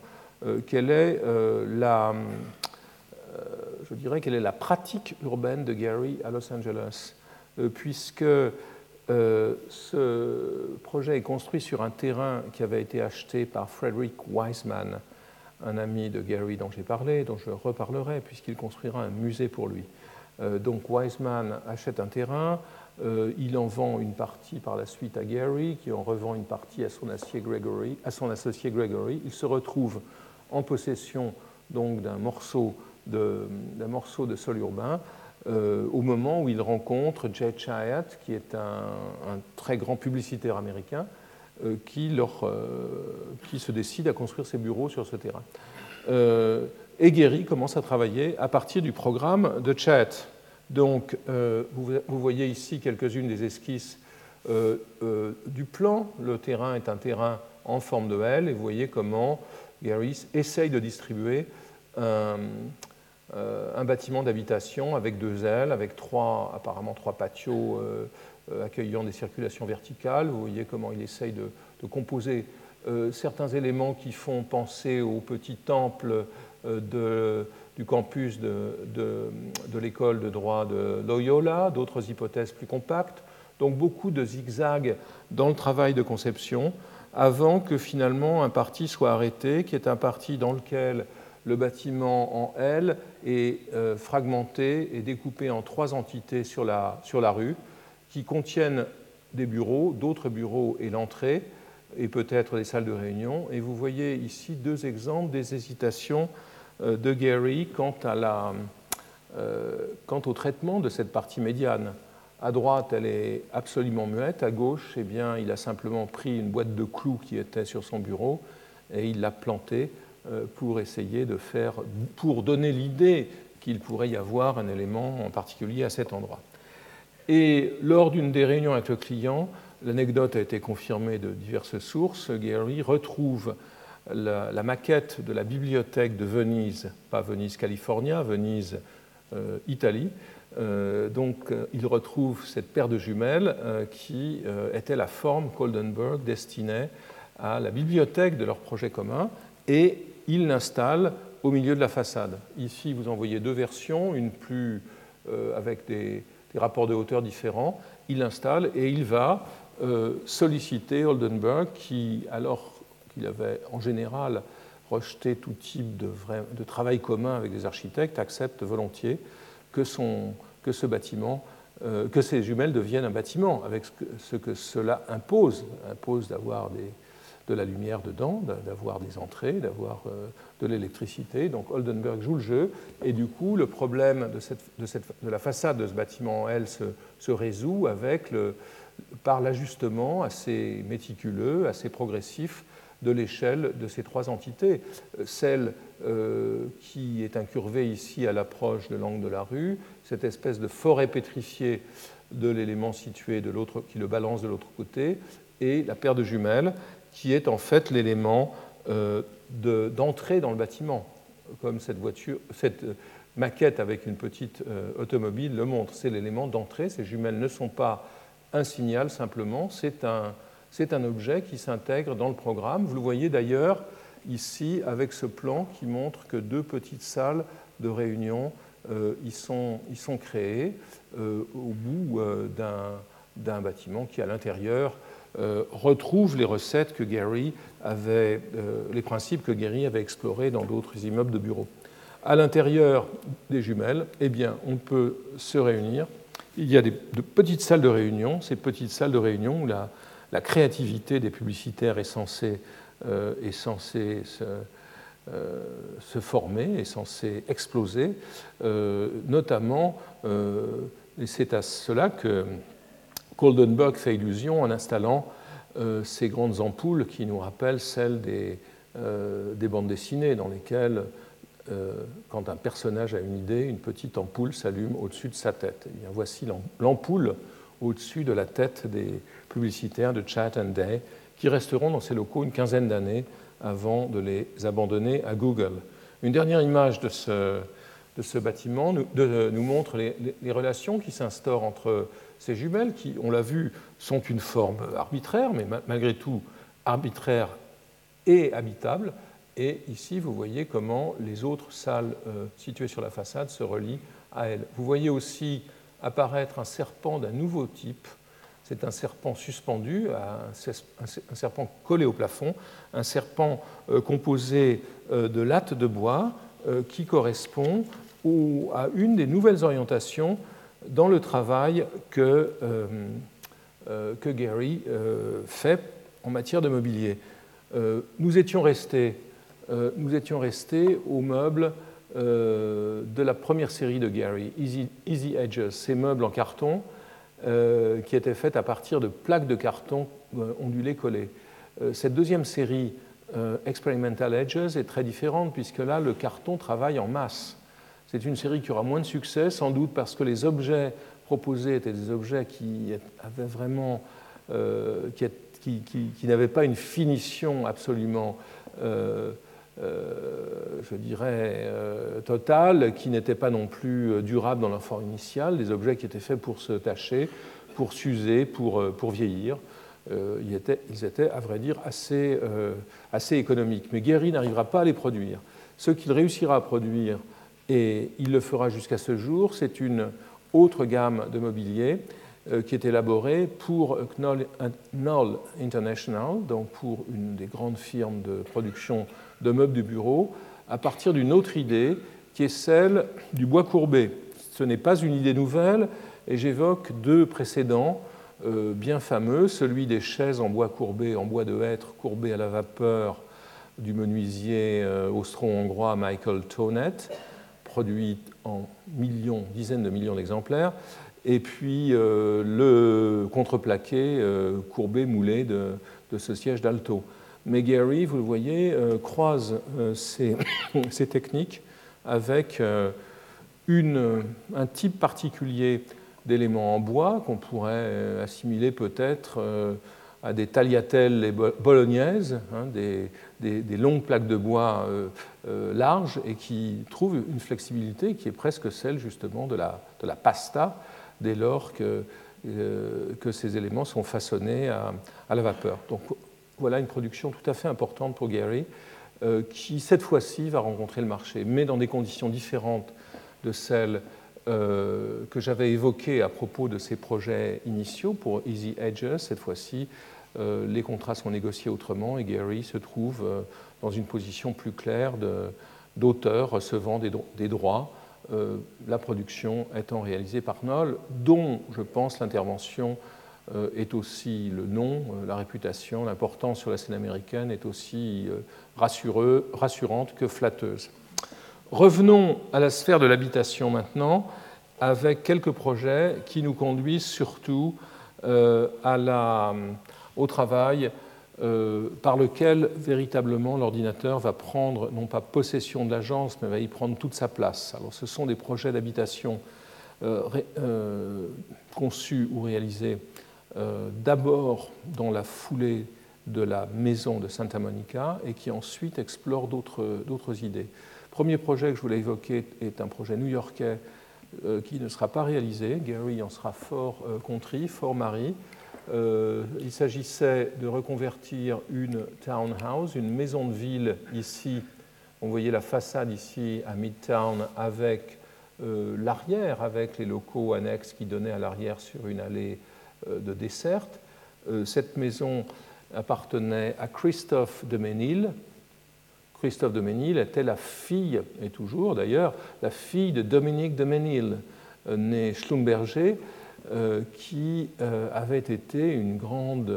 quelle est euh, la, euh, je dirais, quelle est la pratique urbaine de Gary à Los Angeles, puisque ce projet est construit sur un terrain qui avait été acheté par Frederick Wiseman, un ami de Gary dont j'ai parlé, dont je reparlerai, puisqu'il construira un musée pour lui. donc Wiseman achète un terrain, il en vend une partie par la suite à Gary, qui en revend une partie à son, Gregory, à son associé Gregory. Il se retrouve en possession donc d'un morceau morceau de sol urbain euh, au moment où il rencontre Jay Chiat, qui est un, très grand publicitaire américain, euh, qui, leur, euh, qui, se décide à construire ses bureaux sur ce terrain. et Gary commence à travailler à partir du programme de Chat. Donc, vous, vous, voyez ici quelques-unes des esquisses du plan. Le terrain est un terrain en forme de L, et vous voyez comment Gary essaye de distribuer un, euh, bâtiment d'habitation avec deux ailes, avec trois, apparemment trois patios euh, accueillant des circulations verticales. Vous voyez comment il essaye de, composer certains éléments qui font penser au petit temple du campus de l'école de droit de Loyola, d'autres hypothèses plus compactes. Donc beaucoup de zigzags dans le travail de conception avant que finalement un parti soit arrêté, qui est un parti dans lequel le bâtiment en L est euh, fragmenté et découpé en trois entités sur la, sur la rue, qui contiennent des bureaux, d'autres bureaux et l'entrée, et peut-être des salles de réunion. Et vous voyez ici deux exemples des hésitations euh, de Gary quant, à la, euh, quant au traitement de cette partie médiane. À droite, elle est absolument muette. À gauche, eh bien, il a simplement pris une boîte de clous qui était sur son bureau et il l'a plantée euh, pour essayer de faire, pour donner l'idée qu'il pourrait y avoir un élément en particulier à cet endroit. Et lors d'une des réunions avec le client, l'anecdote a été confirmée de diverses sources. Gary retrouve la, maquette de la bibliothèque de Venise, pas Venise, California, Venise, euh, Italie, donc, euh, il retrouve cette paire de jumelles euh, qui était la forme qu'Oldenburg destinait à la bibliothèque de leur projet commun et il l'installe au milieu de la façade. Ici, vous en voyez deux versions, une plus avec des, rapports de hauteur différents. Il l'installe et il va solliciter Oldenburg qui, alors qu'il avait en général rejeté tout type de travail commun avec des architectes, accepte volontiers que, ce bâtiment, euh, que ces jumelles deviennent un bâtiment, avec ce que, cela impose, impose d'avoir de la lumière dedans, d'avoir des entrées, d'avoir euh, de l'électricité. Donc Oldenburg joue le jeu, et du coup, le problème de, la façade de ce bâtiment, elle, se, résout avec par l'ajustement assez méticuleux, assez progressif de l'échelle de ces trois entités. Celle euh, qui est incurvée ici à l'approche de l'angle de la rue, cette espèce de forêt pétrifiée de l'élément situé de l'autre, qui le balance de l'autre côté, et la paire de jumelles, qui est en fait l'élément euh, d'entrée dans le bâtiment, comme cette voiture, cette maquette avec une petite euh, automobile le montre. C'est l'élément d'entrée. Ces jumelles ne sont pas un signal simplement, c'est un, c'est un objet qui s'intègre dans le programme. Vous le voyez d'ailleurs ici avec ce plan qui montre que deux petites salles de réunion euh, y, sont, sont, créées euh, au bout euh, d'un bâtiment qui, à l'intérieur, retrouve les recettes que Gary avait, les principes que Gary avait explorés dans d'autres immeubles de bureaux. À l'intérieur des jumelles, eh bien, on peut se réunir. Il y a de petites salles de réunion, ces petites salles de réunion où la, la créativité des publicitaires est censée, euh, euh, se, former, est censée exploser, euh, notamment, c'est à cela que Goldenberg fait illusion en installant ces grandes ampoules qui nous rappellent celles des, des bandes dessinées dans lesquelles quand un personnage a une idée, une petite ampoule s'allume au-dessus de sa tête. Bien, voici l'ampoule au-dessus de la tête des publicitaires de Chat and Day, qui resteront dans ces locaux une quinzaine d'années avant de les abandonner à Google. Une dernière image de ce, bâtiment nous, montre les, les, relations qui s'instaurent entre ces jumelles, qui, on l'a vu, sont une forme arbitraire, mais malgré tout arbitraire et habitable. Et ici, vous voyez comment les autres salles euh, situées sur la façade se relient à elles. Vous voyez aussi apparaître un serpent d'un nouveau type. C'est un serpent suspendu, un serpent collé au plafond, un serpent euh, composé euh, de lattes de bois euh, qui correspond à une des nouvelles orientations dans le travail que, Gary fait en matière de mobilier. Nous étions restés, nous étions restés au meuble euh, de la première série de Gary, Easy, Edges, ces meubles en carton euh, qui étaient faits à partir de plaques de carton euh, ondulées collées. cette deuxième série, Experimental Edges, est très différente puisque là, le carton travaille en masse. C'est une série qui aura moins de succès, sans doute parce que les objets proposés étaient des objets qui avaient vraiment, qui, n'avaient pas une finition absolument euh, je dirais, euh, totale, qui n'était pas non plus euh, durable dans leur forme initiale, des objets qui étaient faits pour se tâcher, pour s'user, pour, pour vieillir. Ils étaient, ils, étaient, à vrai dire, assez, assez économiques. Mais Guéry n'arrivera pas à les produire. Ce qu'il réussira à produire, et il le fera jusqu'à ce jour, c'est une autre gamme de mobilier qui est élaborée pour Knoll International, donc pour une des grandes firmes de production de meubles de bureau, à partir d'une autre idée qui est celle du bois courbé. Ce n'est pas une idée nouvelle, et j'évoque deux précédents euh, bien fameux, celui des chaises en bois courbé, en bois de hêtre courbé à la vapeur du menuisier euh, austro-hongrois Michael Tonet, produit en millions, dizaines de millions d'exemplaires, et puis euh, le contreplaqué courbé moulé de ce siège d'Alto. Mais Gary, vous le voyez, croise ces, ces techniques avec une, un type particulier d'éléments en bois qu'on pourrait euh, assimiler peut-être euh, à des tagliatelles bolognaises, hein, des, longues plaques de bois euh, larges et qui trouvent une flexibilité qui est presque celle justement de la, de la pasta dès lors que, que, ces éléments sont façonnés à, à, la vapeur. Voilà une production tout à fait importante pour Gary qui cette fois-ci va rencontrer le marché, mais dans des conditions différentes de celles euh, que j'avais évoquées à propos de ces projets initiaux pour Easy Edges. Cette fois-ci, euh, les contrats sont négociés autrement et Gary se trouve euh, dans une position plus claire d'auteur recevant des, des droits, la production étant réalisée par Knoll, dont je pense l'intervention est aussi le nom, la réputation, l'importance sur la scène américaine est aussi rassurante que flatteuse. Revenons à la sphère de l'habitation maintenant, avec quelques projets qui nous conduisent surtout euh, au travail euh, par lequel véritablement l'ordinateur va prendre non pas possession de l'agence, mais va y prendre toute sa place. Alors ce sont des projets d'habitation euh, conçus ou réalisés d'abord dans la foulée de la maison de Santa Monica et qui ensuite explorent d'autres idées. Premier projet que je voulais évoquer est un projet new-yorkais euh, qui ne sera pas réalisé. Gary en sera fort euh, contrit, fort mari. Euh, il s'agissait de reconvertir une townhouse, une maison de ville ici. On voyait la façade ici à Midtown avec l'arrière, avec les locaux annexes qui donnaient à l'arrière sur une allée de desserte. cette maison appartenait à Christophe de Ménil, Christophe de Ménil était la fille, et toujours d'ailleurs, la fille de Dominique de Ménil, euh, né Schlumberger, euh, qui euh, avait été une grande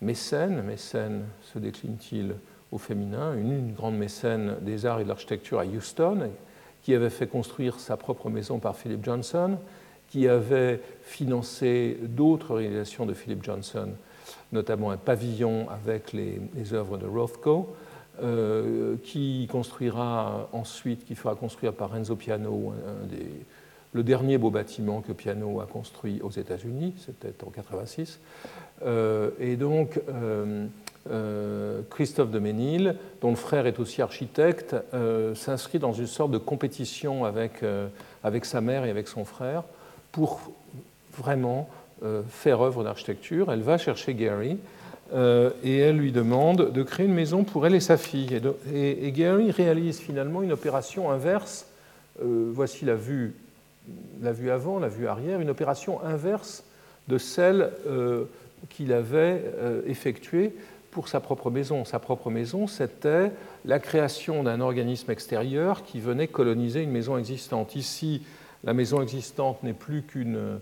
mécène, mécène se décline-t-il au féminin, une, grande mécène des arts et de l'architecture à Houston, qui avait fait construire sa propre maison par Philip Johnson, qui avait financé d'autres réalisations de Philip Johnson notamment un pavillon avec les, œuvres de Rothko, euh, qui construira ensuite, qui fera construire par Renzo Piano le dernier beau bâtiment que Piano a construit aux États-Unis, c'était en 86. Euh, et donc, euh, Christophe de Ménil, dont le frère est aussi architecte, s'inscrit dans une sorte de compétition avec, avec sa mère et avec son frère pour vraiment euh, faire œuvre d'architecture. Elle va chercher Gary euh, et elle lui demande de créer une maison pour elle et sa fille. Et, Gary réalise finalement une opération inverse. Euh, voici la vue, la vue avant, la vue arrière, une opération inverse de celle qu'il avait effectuée pour sa propre maison. Sa propre maison, c'était la création d'un organisme extérieur qui venait coloniser une maison existante. Ici, la maison existante n'est plus qu'une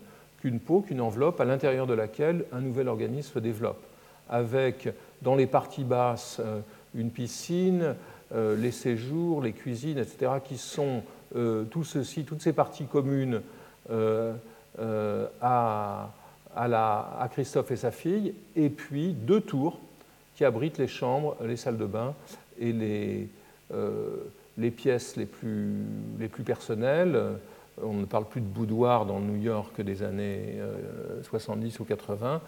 peau, qu'une enveloppe à l'intérieur de laquelle un nouvel organisme se développe, avec dans les parties basses euh, une piscine, euh, les séjours, les cuisines, etc., qui sont euh, tout ceci, toutes ces parties communes à, Christophe et sa fille, et puis deux tours qui abritent les chambres, les salles de bain et les, pièces les plus personnelles on ne parle plus de boudoir dans New York des années 70 euh, ou 80.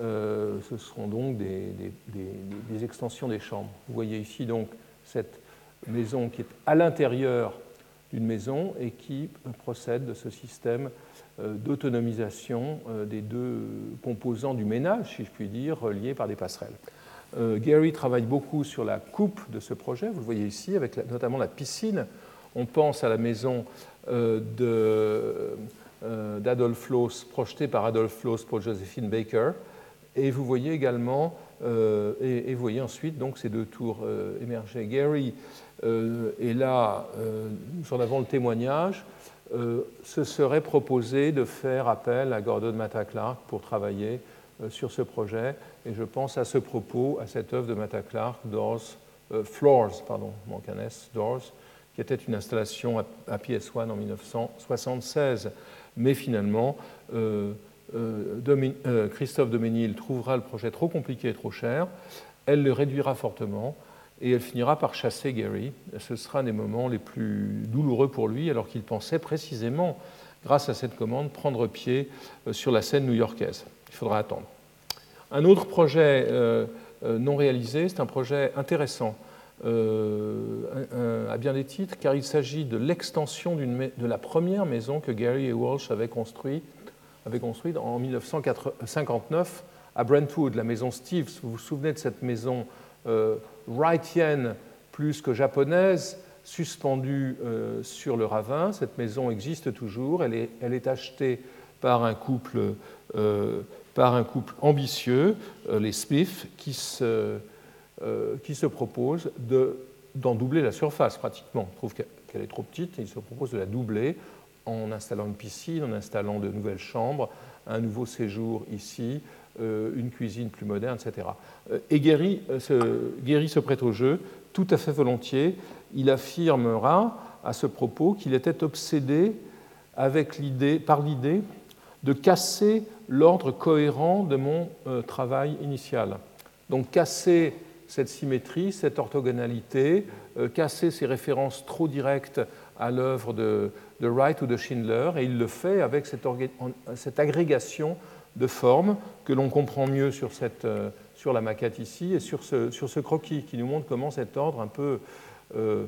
Euh, ce seront donc des, extensions des chambres. Vous voyez ici donc cette maison qui est à l'intérieur d'une maison et qui procède de ce système d'autonomisation des deux composants du ménage, si je puis dire, liés par des passerelles. Gary travaille beaucoup sur la coupe de ce projet, vous le voyez ici, avec notamment la piscine. On pense à la maison euh, d'Adolf Loos, projeté par Adolf Loos pour Josephine Baker. Et vous voyez également, euh, et, vous voyez ensuite donc ces deux tours euh, émerger. Gary est là, nous en avons le témoignage. ce serait proposé de faire appel à Gordon Matta Clark pour travailler sur ce projet. Et je pense à ce propos, à cette œuvre de Matta Clark, Doors, Floors, pardon, mon Doors, qui était une installation à, à PS1 en 1976 mais finalement, euh, euh, euh, Christophe Doménil trouvera le projet trop compliqué et trop cher, elle le réduira fortement et elle finira par chasser Gary. Ce sera un des moments les plus douloureux pour lui, alors qu'il pensait précisément, grâce à cette commande, prendre pied sur la scène new-yorkaise. Il faudra attendre. Un autre projet non réalisé, c'est un projet intéressant euh, à bien des titres, car il s'agit de l'extension de la première maison que Gary et Walsh avaient construite en 1959 à Brentwood, la maison Steves. Vous vous souvenez de cette maison euh, Wrightienne plus que japonaise, suspendue euh, sur le ravin. Cette maison existe toujours. Elle est, elle est achetée par un couple, euh, par un couple ambitieux, les Smith, qui se euh, qui se propose d'en doubler la surface pratiquement. On trouve qu'elle est trop petite et il se propose de la doubler en installant une piscine, en installant de nouvelles chambres, un nouveau séjour ici, euh, une cuisine plus moderne, etc. Euh, et Guéry se, se prête au jeu tout à fait volontiers. Il affirmera à ce propos qu'il était obsédé avec par l'idée de casser l'ordre cohérent de mon travail initial. Donc casser cette symétrie, cette orthogonalité, euh, casser ces références trop directes à l'œuvre de, Wright ou de Schindler, et il le fait avec cette, agrégation de formes que l'on comprend mieux sur, cette, euh, sur, la maquette ici et sur ce, sur ce, croquis qui nous montre comment cet ordre un peu, euh,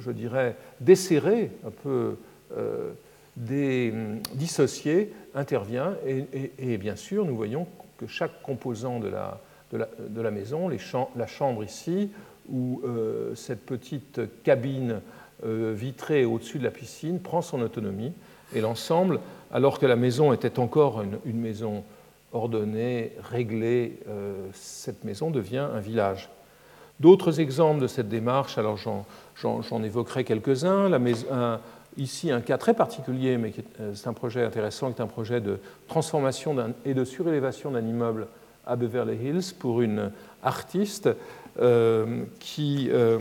je dirais, desserré, un peu dissocié, intervient. et, bien sûr, nous voyons que chaque composant de la, de la, maison, la chambre ici, où euh, cette petite cabine euh, vitrée au-dessus de la piscine prend son autonomie, et l'ensemble, alors que la maison était encore une, maison ordonnée, réglée, euh, cette maison devient un village. D'autres exemples de cette démarche, alors j'en évoquerai quelques-uns. ici, un cas très particulier, mais c'est un projet intéressant, qui est un projet de transformation et de surélévation d'un immeuble à Beverly Hills pour une artiste euh, qui euh,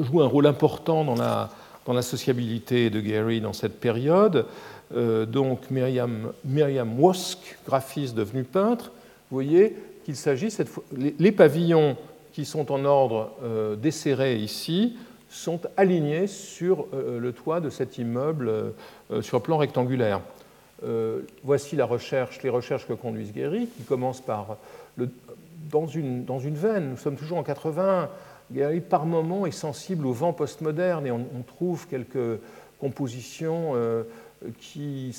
joue un rôle important dans la, sociabilité de Gary dans cette période. Euh, donc Myriam, Myriam Wosk, graphiste devenue peintre, vous voyez qu'il s'agit cette fois. Les, pavillons qui sont en ordre desserré ici sont alignés sur le toit de cet immeuble sur plan rectangulaire. Euh, voici la recherche, les recherches que conduisent Guéry, qui commencent par dans, une, veine. Nous sommes toujours en 80. Guéry, par moment, est sensible au vent postmoderne et on, trouve quelques compositions euh, qui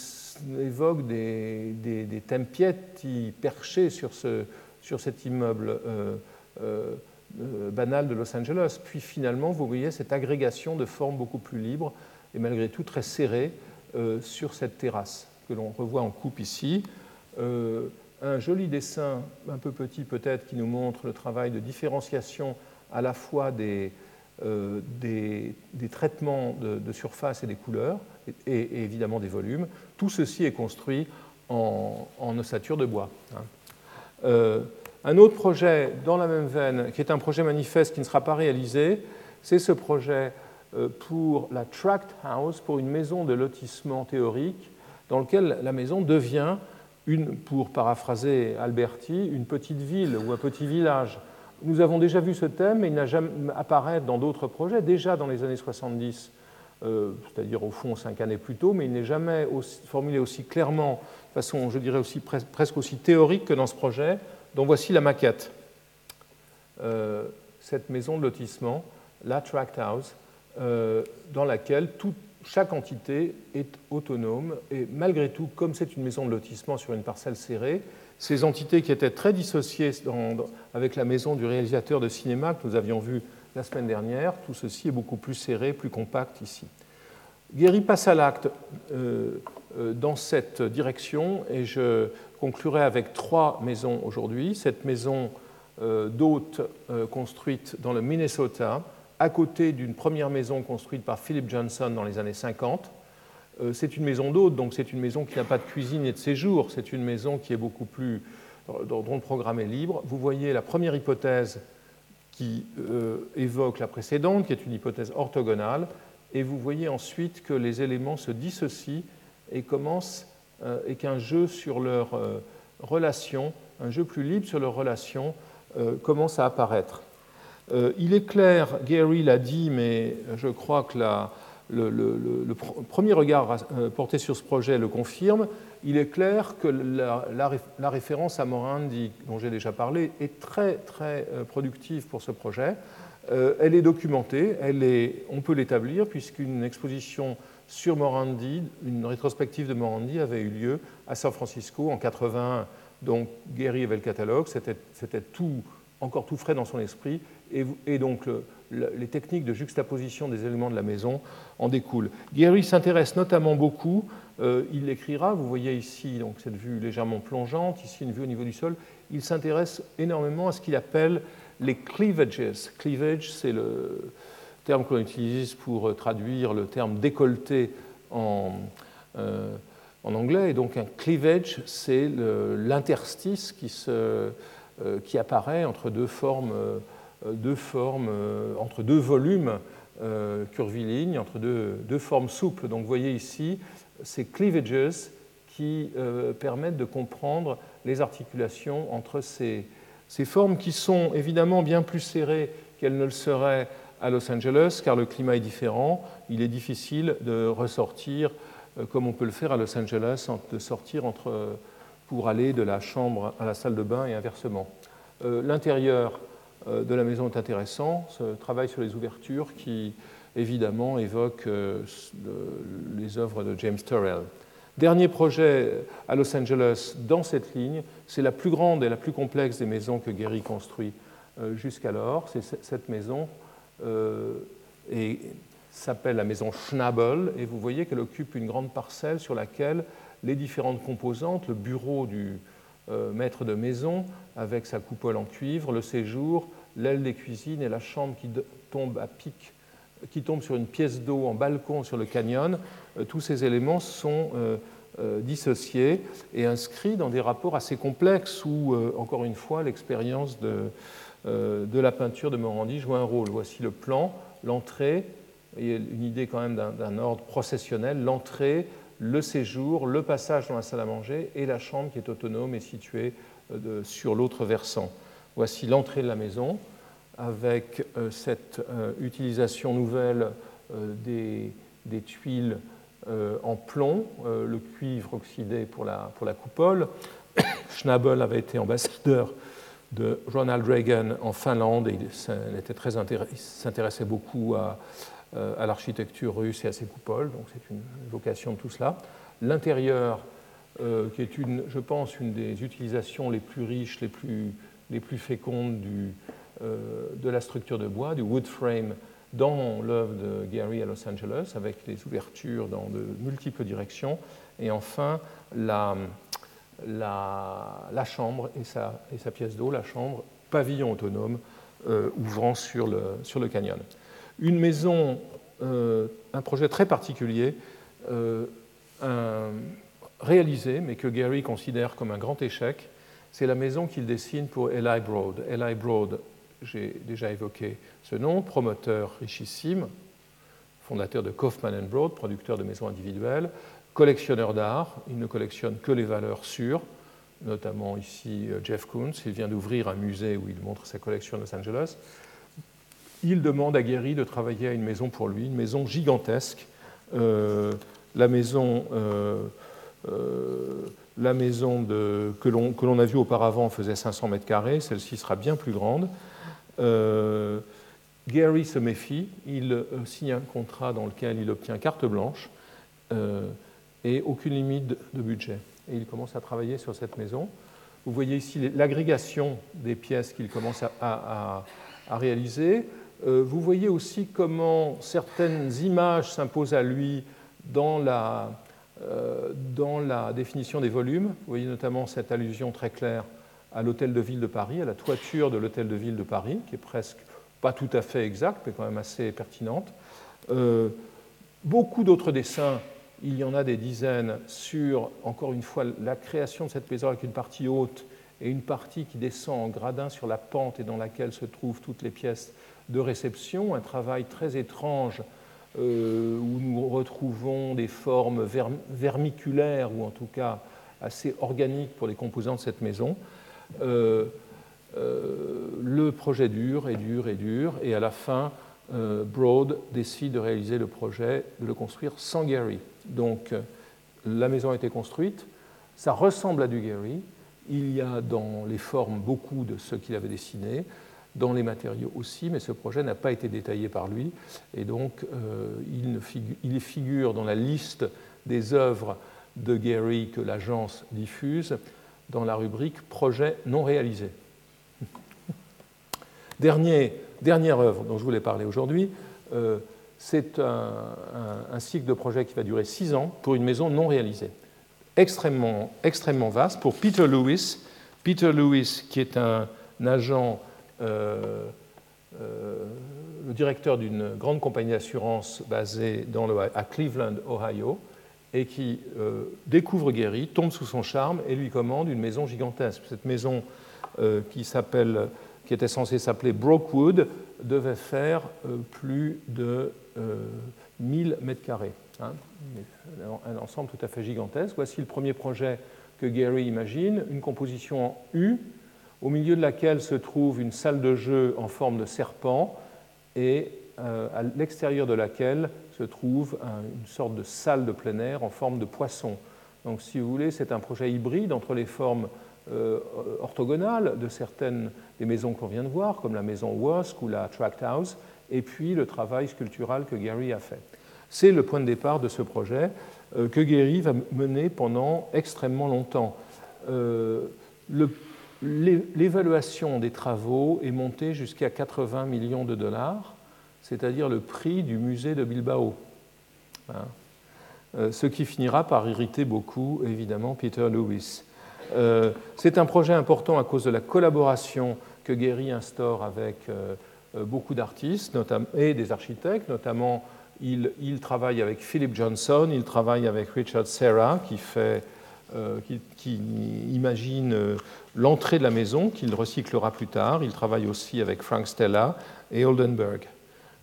évoquent des, des, perchés sur cet immeuble euh, banal de Los Angeles. Puis finalement, vous voyez cette agrégation de formes beaucoup plus libres et malgré tout très serrées sur cette terrasse que l'on revoit en coupe ici. Euh, un joli dessin, un peu petit peut-être, qui nous montre le travail de différenciation à la fois des, euh, des, traitements de, surface et des couleurs, et, évidemment des volumes. Tout ceci est construit en, ossature de bois. Hein. Euh, un autre projet dans la même veine, qui est un projet manifeste qui ne sera pas réalisé, c'est ce projet pour la Tract House, pour une maison de lotissement théorique dans lequel la maison devient, une, pour paraphraser Alberti, une petite ville ou un petit village. Nous avons déjà vu ce thème, mais il n'a jamais apparu dans d'autres projets, déjà dans les années 70, euh, c'est-à-dire au fond cinq années plus tôt, mais il n'est jamais formulé aussi clairement, de façon, je dirais, aussi, presque aussi théorique que dans ce projet, dont voici la maquette. Euh, cette maison de lotissement, la Tract House, dans laquelle chaque entité est autonome. Et malgré tout, comme c'est une maison de lotissement sur une parcelle serrée, ces entités qui étaient très dissociées avec la maison du réalisateur de cinéma que nous avions vu la semaine dernière, tout ceci est beaucoup plus serré, plus compact ici. Guéry passe à l'acte euh, euh, dans cette direction et je conclurai avec trois maisons aujourd'hui. Cette maison euh, d'hôtes construite dans le Minnesota, à côté d'une première maison construite par Philip Johnson dans les années 50. c'est une maison d'hôtes, donc c'est une maison qui n'a pas de cuisine et de séjour. C'est une maison qui est beaucoup plus dont le programme est libre. Vous voyez la première hypothèse qui évoque la précédente, qui est une hypothèse orthogonale et vous voyez ensuite que les éléments se dissocient et commencent euh, et qu'un jeu sur leurs euh, relations, un jeu plus libre sur leurs relations, euh, commence à apparaître. Il est clair, Gary l'a dit, mais je crois que le, premier regard porté sur ce projet le confirme, il est clair que la, référence à Morandi, dont j'ai déjà parlé, est très très productive pour ce projet. Euh, elle est documentée, on peut l'établir, puisqu'une exposition sur Morandi, une rétrospective de Morandi avait eu lieu à San Francisco en 80. Donc Gary avait le catalogue, c'était tout, encore tout frais dans son esprit, et, donc les techniques de juxtaposition des éléments de la maison en découlent. Gary s'intéresse notamment beaucoup, euh, il l'écrira, vous voyez ici donc, cette vue légèrement plongeante, ici une vue au niveau du sol, il s'intéresse énormément à ce qu'il appelle les cleavages. Cleavage, c'est le terme qu'on utilise pour traduire le terme décolleté en, euh, anglais. Et donc un cleavage, c'est l'interstice qui, euh, qui, apparaît entre deux formes, deux formes entre deux volumes curvilignes, entre deux, deux, formes souples. Donc vous voyez ici ces cleavages qui permettent de comprendre les articulations entre ces, ces formes qui sont évidemment bien plus serrées qu'elles ne le seraient à Los Angeles, car le climat est différent. Il est difficile de ressortir euh, comme on peut le faire à Los Angeles, de sortir entre, pour aller de la chambre à la salle de bain et inversement. Euh, l'intérieur euh, de la maison est intéressant, ce travail sur les ouvertures qui évidemment évoque les œuvres de James Turrell. Dernier projet à Los Angeles dans cette ligne, c'est la plus grande et la plus complexe des maisons que Gehry construit euh, jusqu'alors. Cette maison euh, s'appelle la maison Schnabel et vous voyez qu'elle occupe une grande parcelle sur laquelle les différentes composantes, le bureau du euh, maître de maison avec sa coupole en cuivre, le séjour, l'aile des cuisines et la chambre qui tombe à pic qui tombe sur une pièce d'eau en balcon sur le canyon, euh, tous ces éléments sont euh, euh, dissociés et inscrits dans des rapports assez complexes où, encore une fois, l'expérience de, de, la peinture de Morandi joue un rôle. Voici le plan, l'entrée, une idée quand même d'un ordre processionnel, l'entrée, le séjour, le passage dans la salle à manger et la chambre qui est autonome et située sur l'autre versant. Voici l'entrée de la maison avec euh, cette euh, utilisation nouvelle euh, des, tuiles en plomb, le cuivre oxydé pour la, coupole. Schnabel avait été ambassadeur de Ronald Reagan en Finlande et il s'intéressait beaucoup à, l'architecture russe et à ses coupoles, donc c'est une évocation de tout cela. L'intérieur, qui est, une, je pense, une des utilisations les plus riches, les plus, les plus fécondes euh, de la structure de bois, du wood frame, dans l'œuvre de Gary à Los Angeles, avec des ouvertures dans de multiples directions, et enfin la, la, chambre et sa, et sa pièce d'eau, la chambre, pavillon autonome euh, ouvrant sur le, sur le canyon. Une maison, euh, un projet très particulier, réalisé, mais que Gary considère comme un grand échec, c'est la maison qu'il dessine pour Eli Broad. Eli Broad j'ai déjà évoqué ce nom, promoteur richissime, fondateur de Kaufman Broad, producteur de maisons individuelles, collectionneur d'art, il ne collectionne que les valeurs sûres, notamment ici euh, Jeff Koons, il vient d'ouvrir un musée où il montre sa collection à Los Angeles. Il demande à Guéry de travailler à une maison pour lui, une maison gigantesque. Euh, la maison, euh, la maison que l'on a vue auparavant faisait 500 mètres carrés, celle-ci sera bien plus grande. Euh, Gary se méfie, il signe un contrat dans lequel il obtient carte blanche et aucune limite de budget. Et il commence à travailler sur cette maison. Vous voyez ici l'agrégation des pièces qu'il commence à, réaliser. Euh, vous voyez aussi comment certaines images s'imposent à lui dans la, euh, dans la définition des volumes. Vous voyez notamment cette allusion très claire à l'hôtel de ville de Paris, à la toiture de l'hôtel de ville de Paris, qui est presque pas tout à fait exacte, mais quand même assez pertinente. Euh, beaucoup d'autres dessins il y en a des dizaines sur, encore une fois, la création de cette maison avec une partie haute et une partie qui descend en gradin sur la pente et dans laquelle se trouvent toutes les pièces de réception, un travail très étrange euh, où nous retrouvons des formes vermiculaires ou en tout cas assez organiques pour les composants de cette maison. Euh, euh, le projet dure et dure et dure et à la fin, Broad décide de réaliser le projet, de le construire sans Gary. Donc la maison a été construite, ça ressemble à du Gary, il y a dans les formes beaucoup de ce qu'il avait dessiné, dans les matériaux aussi, mais ce projet n'a pas été détaillé par lui, et donc euh, il, figure, dans la liste des œuvres de Gary que l'agence diffuse dans la rubrique Projet non réalisé. Dernier, dernière œuvre dont je voulais parler aujourd'hui, euh, c'est un, cycle de projet qui va durer six ans pour une maison non réalisée. Extrêmement, extrêmement vaste. Pour Peter Lewis, Peter Lewis, qui est un, agent, le directeur d'une grande compagnie d'assurance basée dans le, à Cleveland, Ohio, et qui euh, découvre Gary, tombe sous son charme et lui commande une maison gigantesque. Cette maison qui était censée s'appeler Brokewood, devait faire plus de 1000 euh, mètres carrés. Hein. un ensemble tout à fait gigantesque. Voici le premier projet que Gary imagine, une composition en U, au milieu de laquelle se trouve une salle de jeu en forme de serpent et euh, à l'extérieur de laquelle se trouve une sorte de salle de plein air en forme de poisson. Donc, si vous voulez, c'est un projet hybride entre les formes euh, orthogonales de certaines des maisons qu'on vient de voir, comme la maison Wosk ou la Tract House, et puis le travail sculptural que Gary a fait. C'est le point de départ de ce projet euh, que Gary va mener pendant extrêmement longtemps. Euh, l'évaluation des travaux est montée jusqu'à 80 millions de dollars, c'est-à-dire le prix du musée de Bilbao. Hein. Euh, ce qui finira par irriter beaucoup, évidemment, Peter Lewis. C'est un projet important à cause de la collaboration que Gary instaure avec euh, beaucoup d'artistes et des architectes, notamment il, travaille avec Philip Johnson, il travaille avec Richard Serra qui, fait, euh, qui, imagine euh, l'entrée de la maison qu'il recyclera plus tard. Il travaille aussi avec Frank Stella et Oldenburg.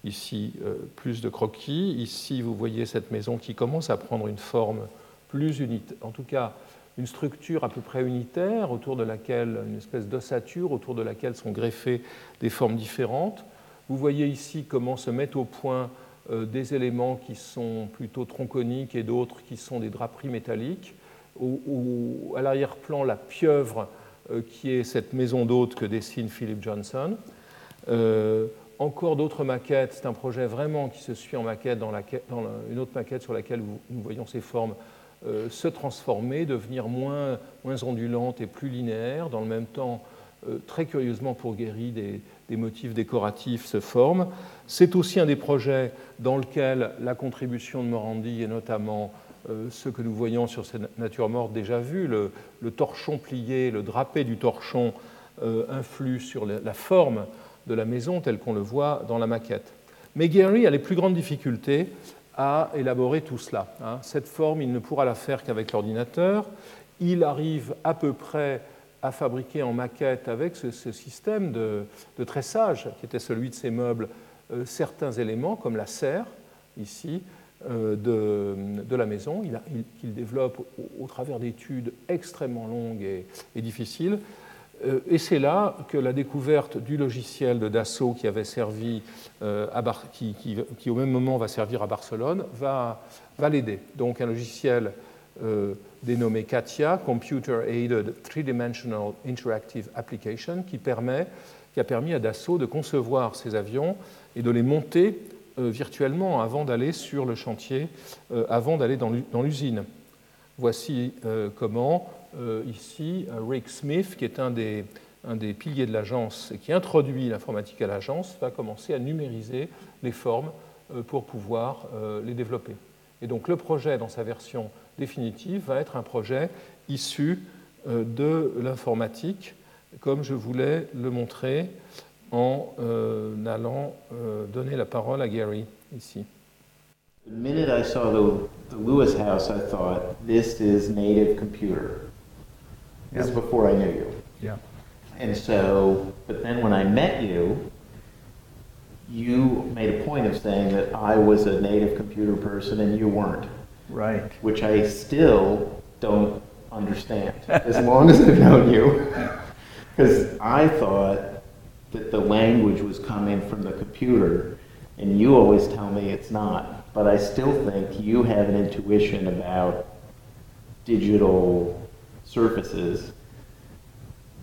Ici, plus de croquis. Ici, vous voyez cette maison qui commence à prendre une forme plus unitaire, en tout cas une structure à peu près unitaire, autour de laquelle, une espèce d'ossature, autour de laquelle sont greffées des formes différentes. Vous voyez ici comment se mettent au point euh, des éléments qui sont plutôt tronconiques et d'autres qui sont des draperies métalliques. À l'arrière-plan, la pieuvre euh, qui est cette maison d'hôte que dessine Philip Johnson. Euh, encore d'autres maquettes, c'est un projet vraiment qui se suit en maquette dans, une autre maquette sur laquelle nous voyons ces formes euh, se transformer, devenir moins, moins ondulante et plus linéaire. Dans le même temps, très curieusement pour Guéry, des, des, motifs décoratifs se forment. C'est aussi un des projets dans lequel la contribution de Morandi et notamment ce que nous voyons sur cette nature morte déjà vu, le, torchon plié, le drapé du torchon influe sur la, forme de la maison telle qu'on le voit dans la maquette. Mais Guéry a les plus grandes difficultés à élaborer tout cela. Hein. Cette forme, il ne pourra la faire qu'avec l'ordinateur. Il arrive à peu près à fabriquer en maquette avec ce, système de, tressage qui était celui de ses meubles euh, certains éléments comme la serre ici euh, de, la maison qu'il développe au, travers d'études extrêmement longues et difficiles euh, et c'est là que la découverte du logiciel de Dassault qui avait servi euh, à qui, au même moment va servir à Barcelone va, va l'aider. Donc un logiciel dénommé CATIA, Computer Aided Three-Dimensional Interactive Application, qui permet qui a permis à Dassault de concevoir ces avions et de les monter virtuellement avant d'aller sur le chantier, avant d'aller dans l'usine. Voici comment, ici, Rick Smith, qui est un des, un des piliers de l'agence et qui introduit l'informatique à l'agence, va commencer à numériser les formes pour pouvoir les développer. Et donc le projet, dans sa version définitive, va être un projet issu euh, de l'informatique, comme je voulais le montrer en euh, allant euh, donner la parole à Gary ici. The minute I saw the, the Lewis house, I thought, this is native computer. This is before I knew you. Yeah. And so, but then when I met you, you made a point of saying that I was a native computer person and you weren't. Right. Which I still don't understand as long as I've known you. Because I thought that the language was coming from the computer, and you always tell me it's not. But I still think you have an intuition about digital surfaces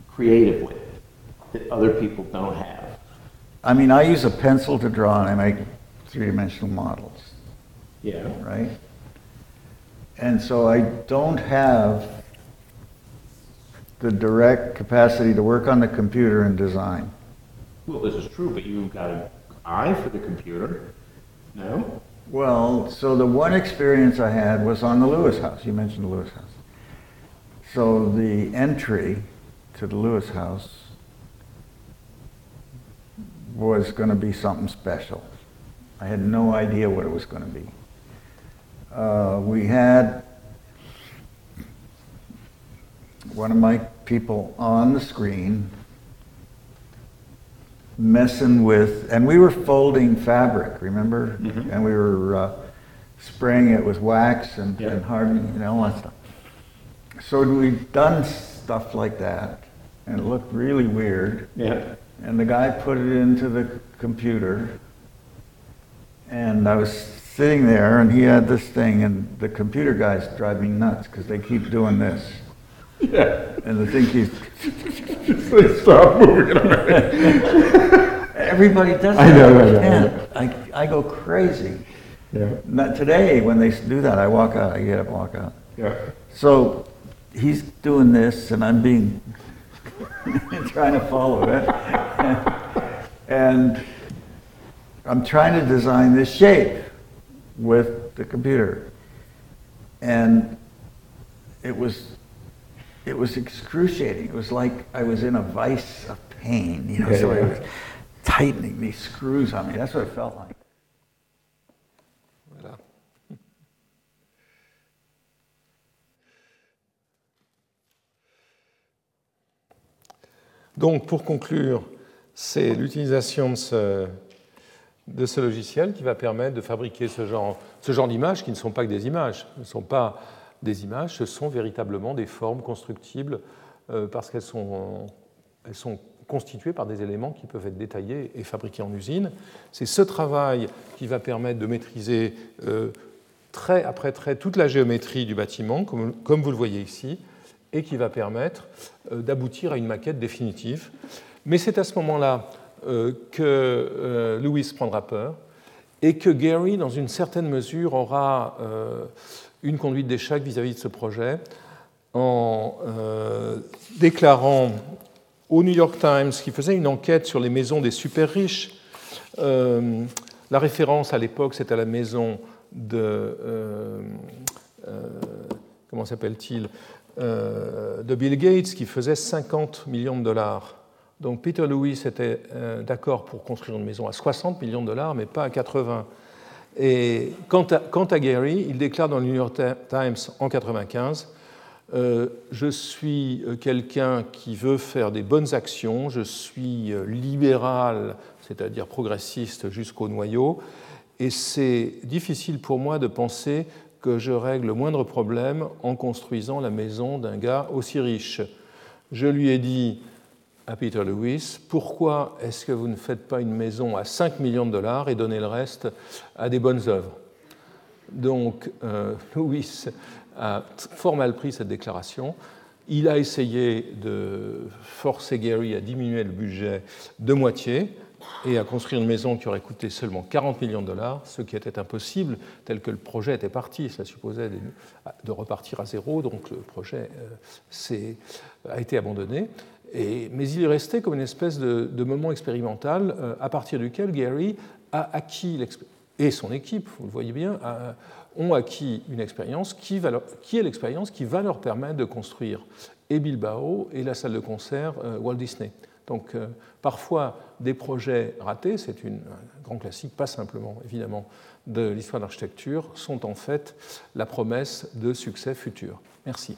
creatively that other people don't have. I mean, I use a pencil to draw and I make three dimensional models. Yeah. Right? And so I don't have the direct capacity to work on the computer and design. Well, this is true, but you've got an eye for the computer. No? Well, so the one experience I had was on the Lewis house. You mentioned the Lewis house. So the entry to the Lewis house was going to be something special. I had no idea what it was going to be. Uh, we had one of my people on the screen messing with, and we were folding fabric, remember? Mhm. And we were uh, spraying it with wax and, Yeah. and hardening, you know, all that stuff. So we'd done stuff like that, and it looked really weird. Yeah. And the guy put it into the computer. And I was sitting there, and he had this thing, and the computer guys drive me nuts because they keep doing this. Yeah. And the thing keeps. Stop moving already. Everybody does I that. know, I know, I can't. I, I go crazy. Yeah. Not today, when they do that, I walk out. I get up, walk out. Yeah. So he's doing this, and I'm being trying to follow it, and I'm trying to design this shape with the computer, and it was it was excruciating. It was like I was in a vice of pain, you know. Yeah, so yeah. it was tightening these screws on me. That's what it felt like. Voilà. Donc, pour conclure, c'est l'utilisation de ce, de ce logiciel qui va permettre de fabriquer ce genre, ce genre d'images qui ne sont pas que des images. Ce ne sont pas des images, ce sont véritablement des formes constructibles euh, parce qu'elles sont, elles sont constituées par des éléments qui peuvent être détaillés et fabriqués en usine. C'est ce travail qui va permettre de maîtriser euh, trait après trait toute la géométrie du bâtiment, comme, comme vous le voyez ici, et qui va permettre euh, d'aboutir à une maquette définitive. Mais c'est à ce moment-là euh, que Lewis prendra peur et que Gary, dans une certaine mesure, aura une conduite d'échec vis-à-vis de ce projet en euh, déclarant au New York Times qu'il faisait une enquête sur les maisons des super riches. Euh, la référence à l'époque, c'est à la maison de. euh, comment s'appelle-t-il De Bill Gates, qui faisait 50 millions de dollars. Donc Peter Lewis était d'accord pour construire une maison à 60 millions de dollars, mais pas à 80. Et quant à, Gary, il déclare dans le New York Times en 95 euh, Je suis quelqu'un qui veut faire des bonnes actions, je suis libéral, c'est-à-dire progressiste jusqu'au noyau, et c'est difficile pour moi de penser que je règle le moindre problème en construisant la maison d'un gars aussi riche. Je lui ai dit à Peter Lewis, pourquoi est-ce que vous ne faites pas une maison à 5 millions de dollars et donnez le reste à des bonnes œuvres? Donc euh, Lewis a fort mal pris cette déclaration. Il a essayé de forcer Gary à diminuer le budget de moitié et à construire une maison qui aurait coûté seulement 40 millions de dollars, ce qui était impossible tel que le projet était parti. Cela supposait de repartir à zéro, donc le projet euh, a été abandonné. Mais il est resté comme une espèce de, moment expérimental euh, à partir duquel Gary a acquis, et son équipe, vous le voyez bien, ont acquis une expérience qui, qui est l'expérience qui va leur permettre de construire et Bilbao et la salle de concert euh, Walt Disney. Donc euh, parfois des projets ratés, c'est un grand classique, pas simplement évidemment de l'histoire de l'architecture, sont en fait la promesse de succès futur. Merci.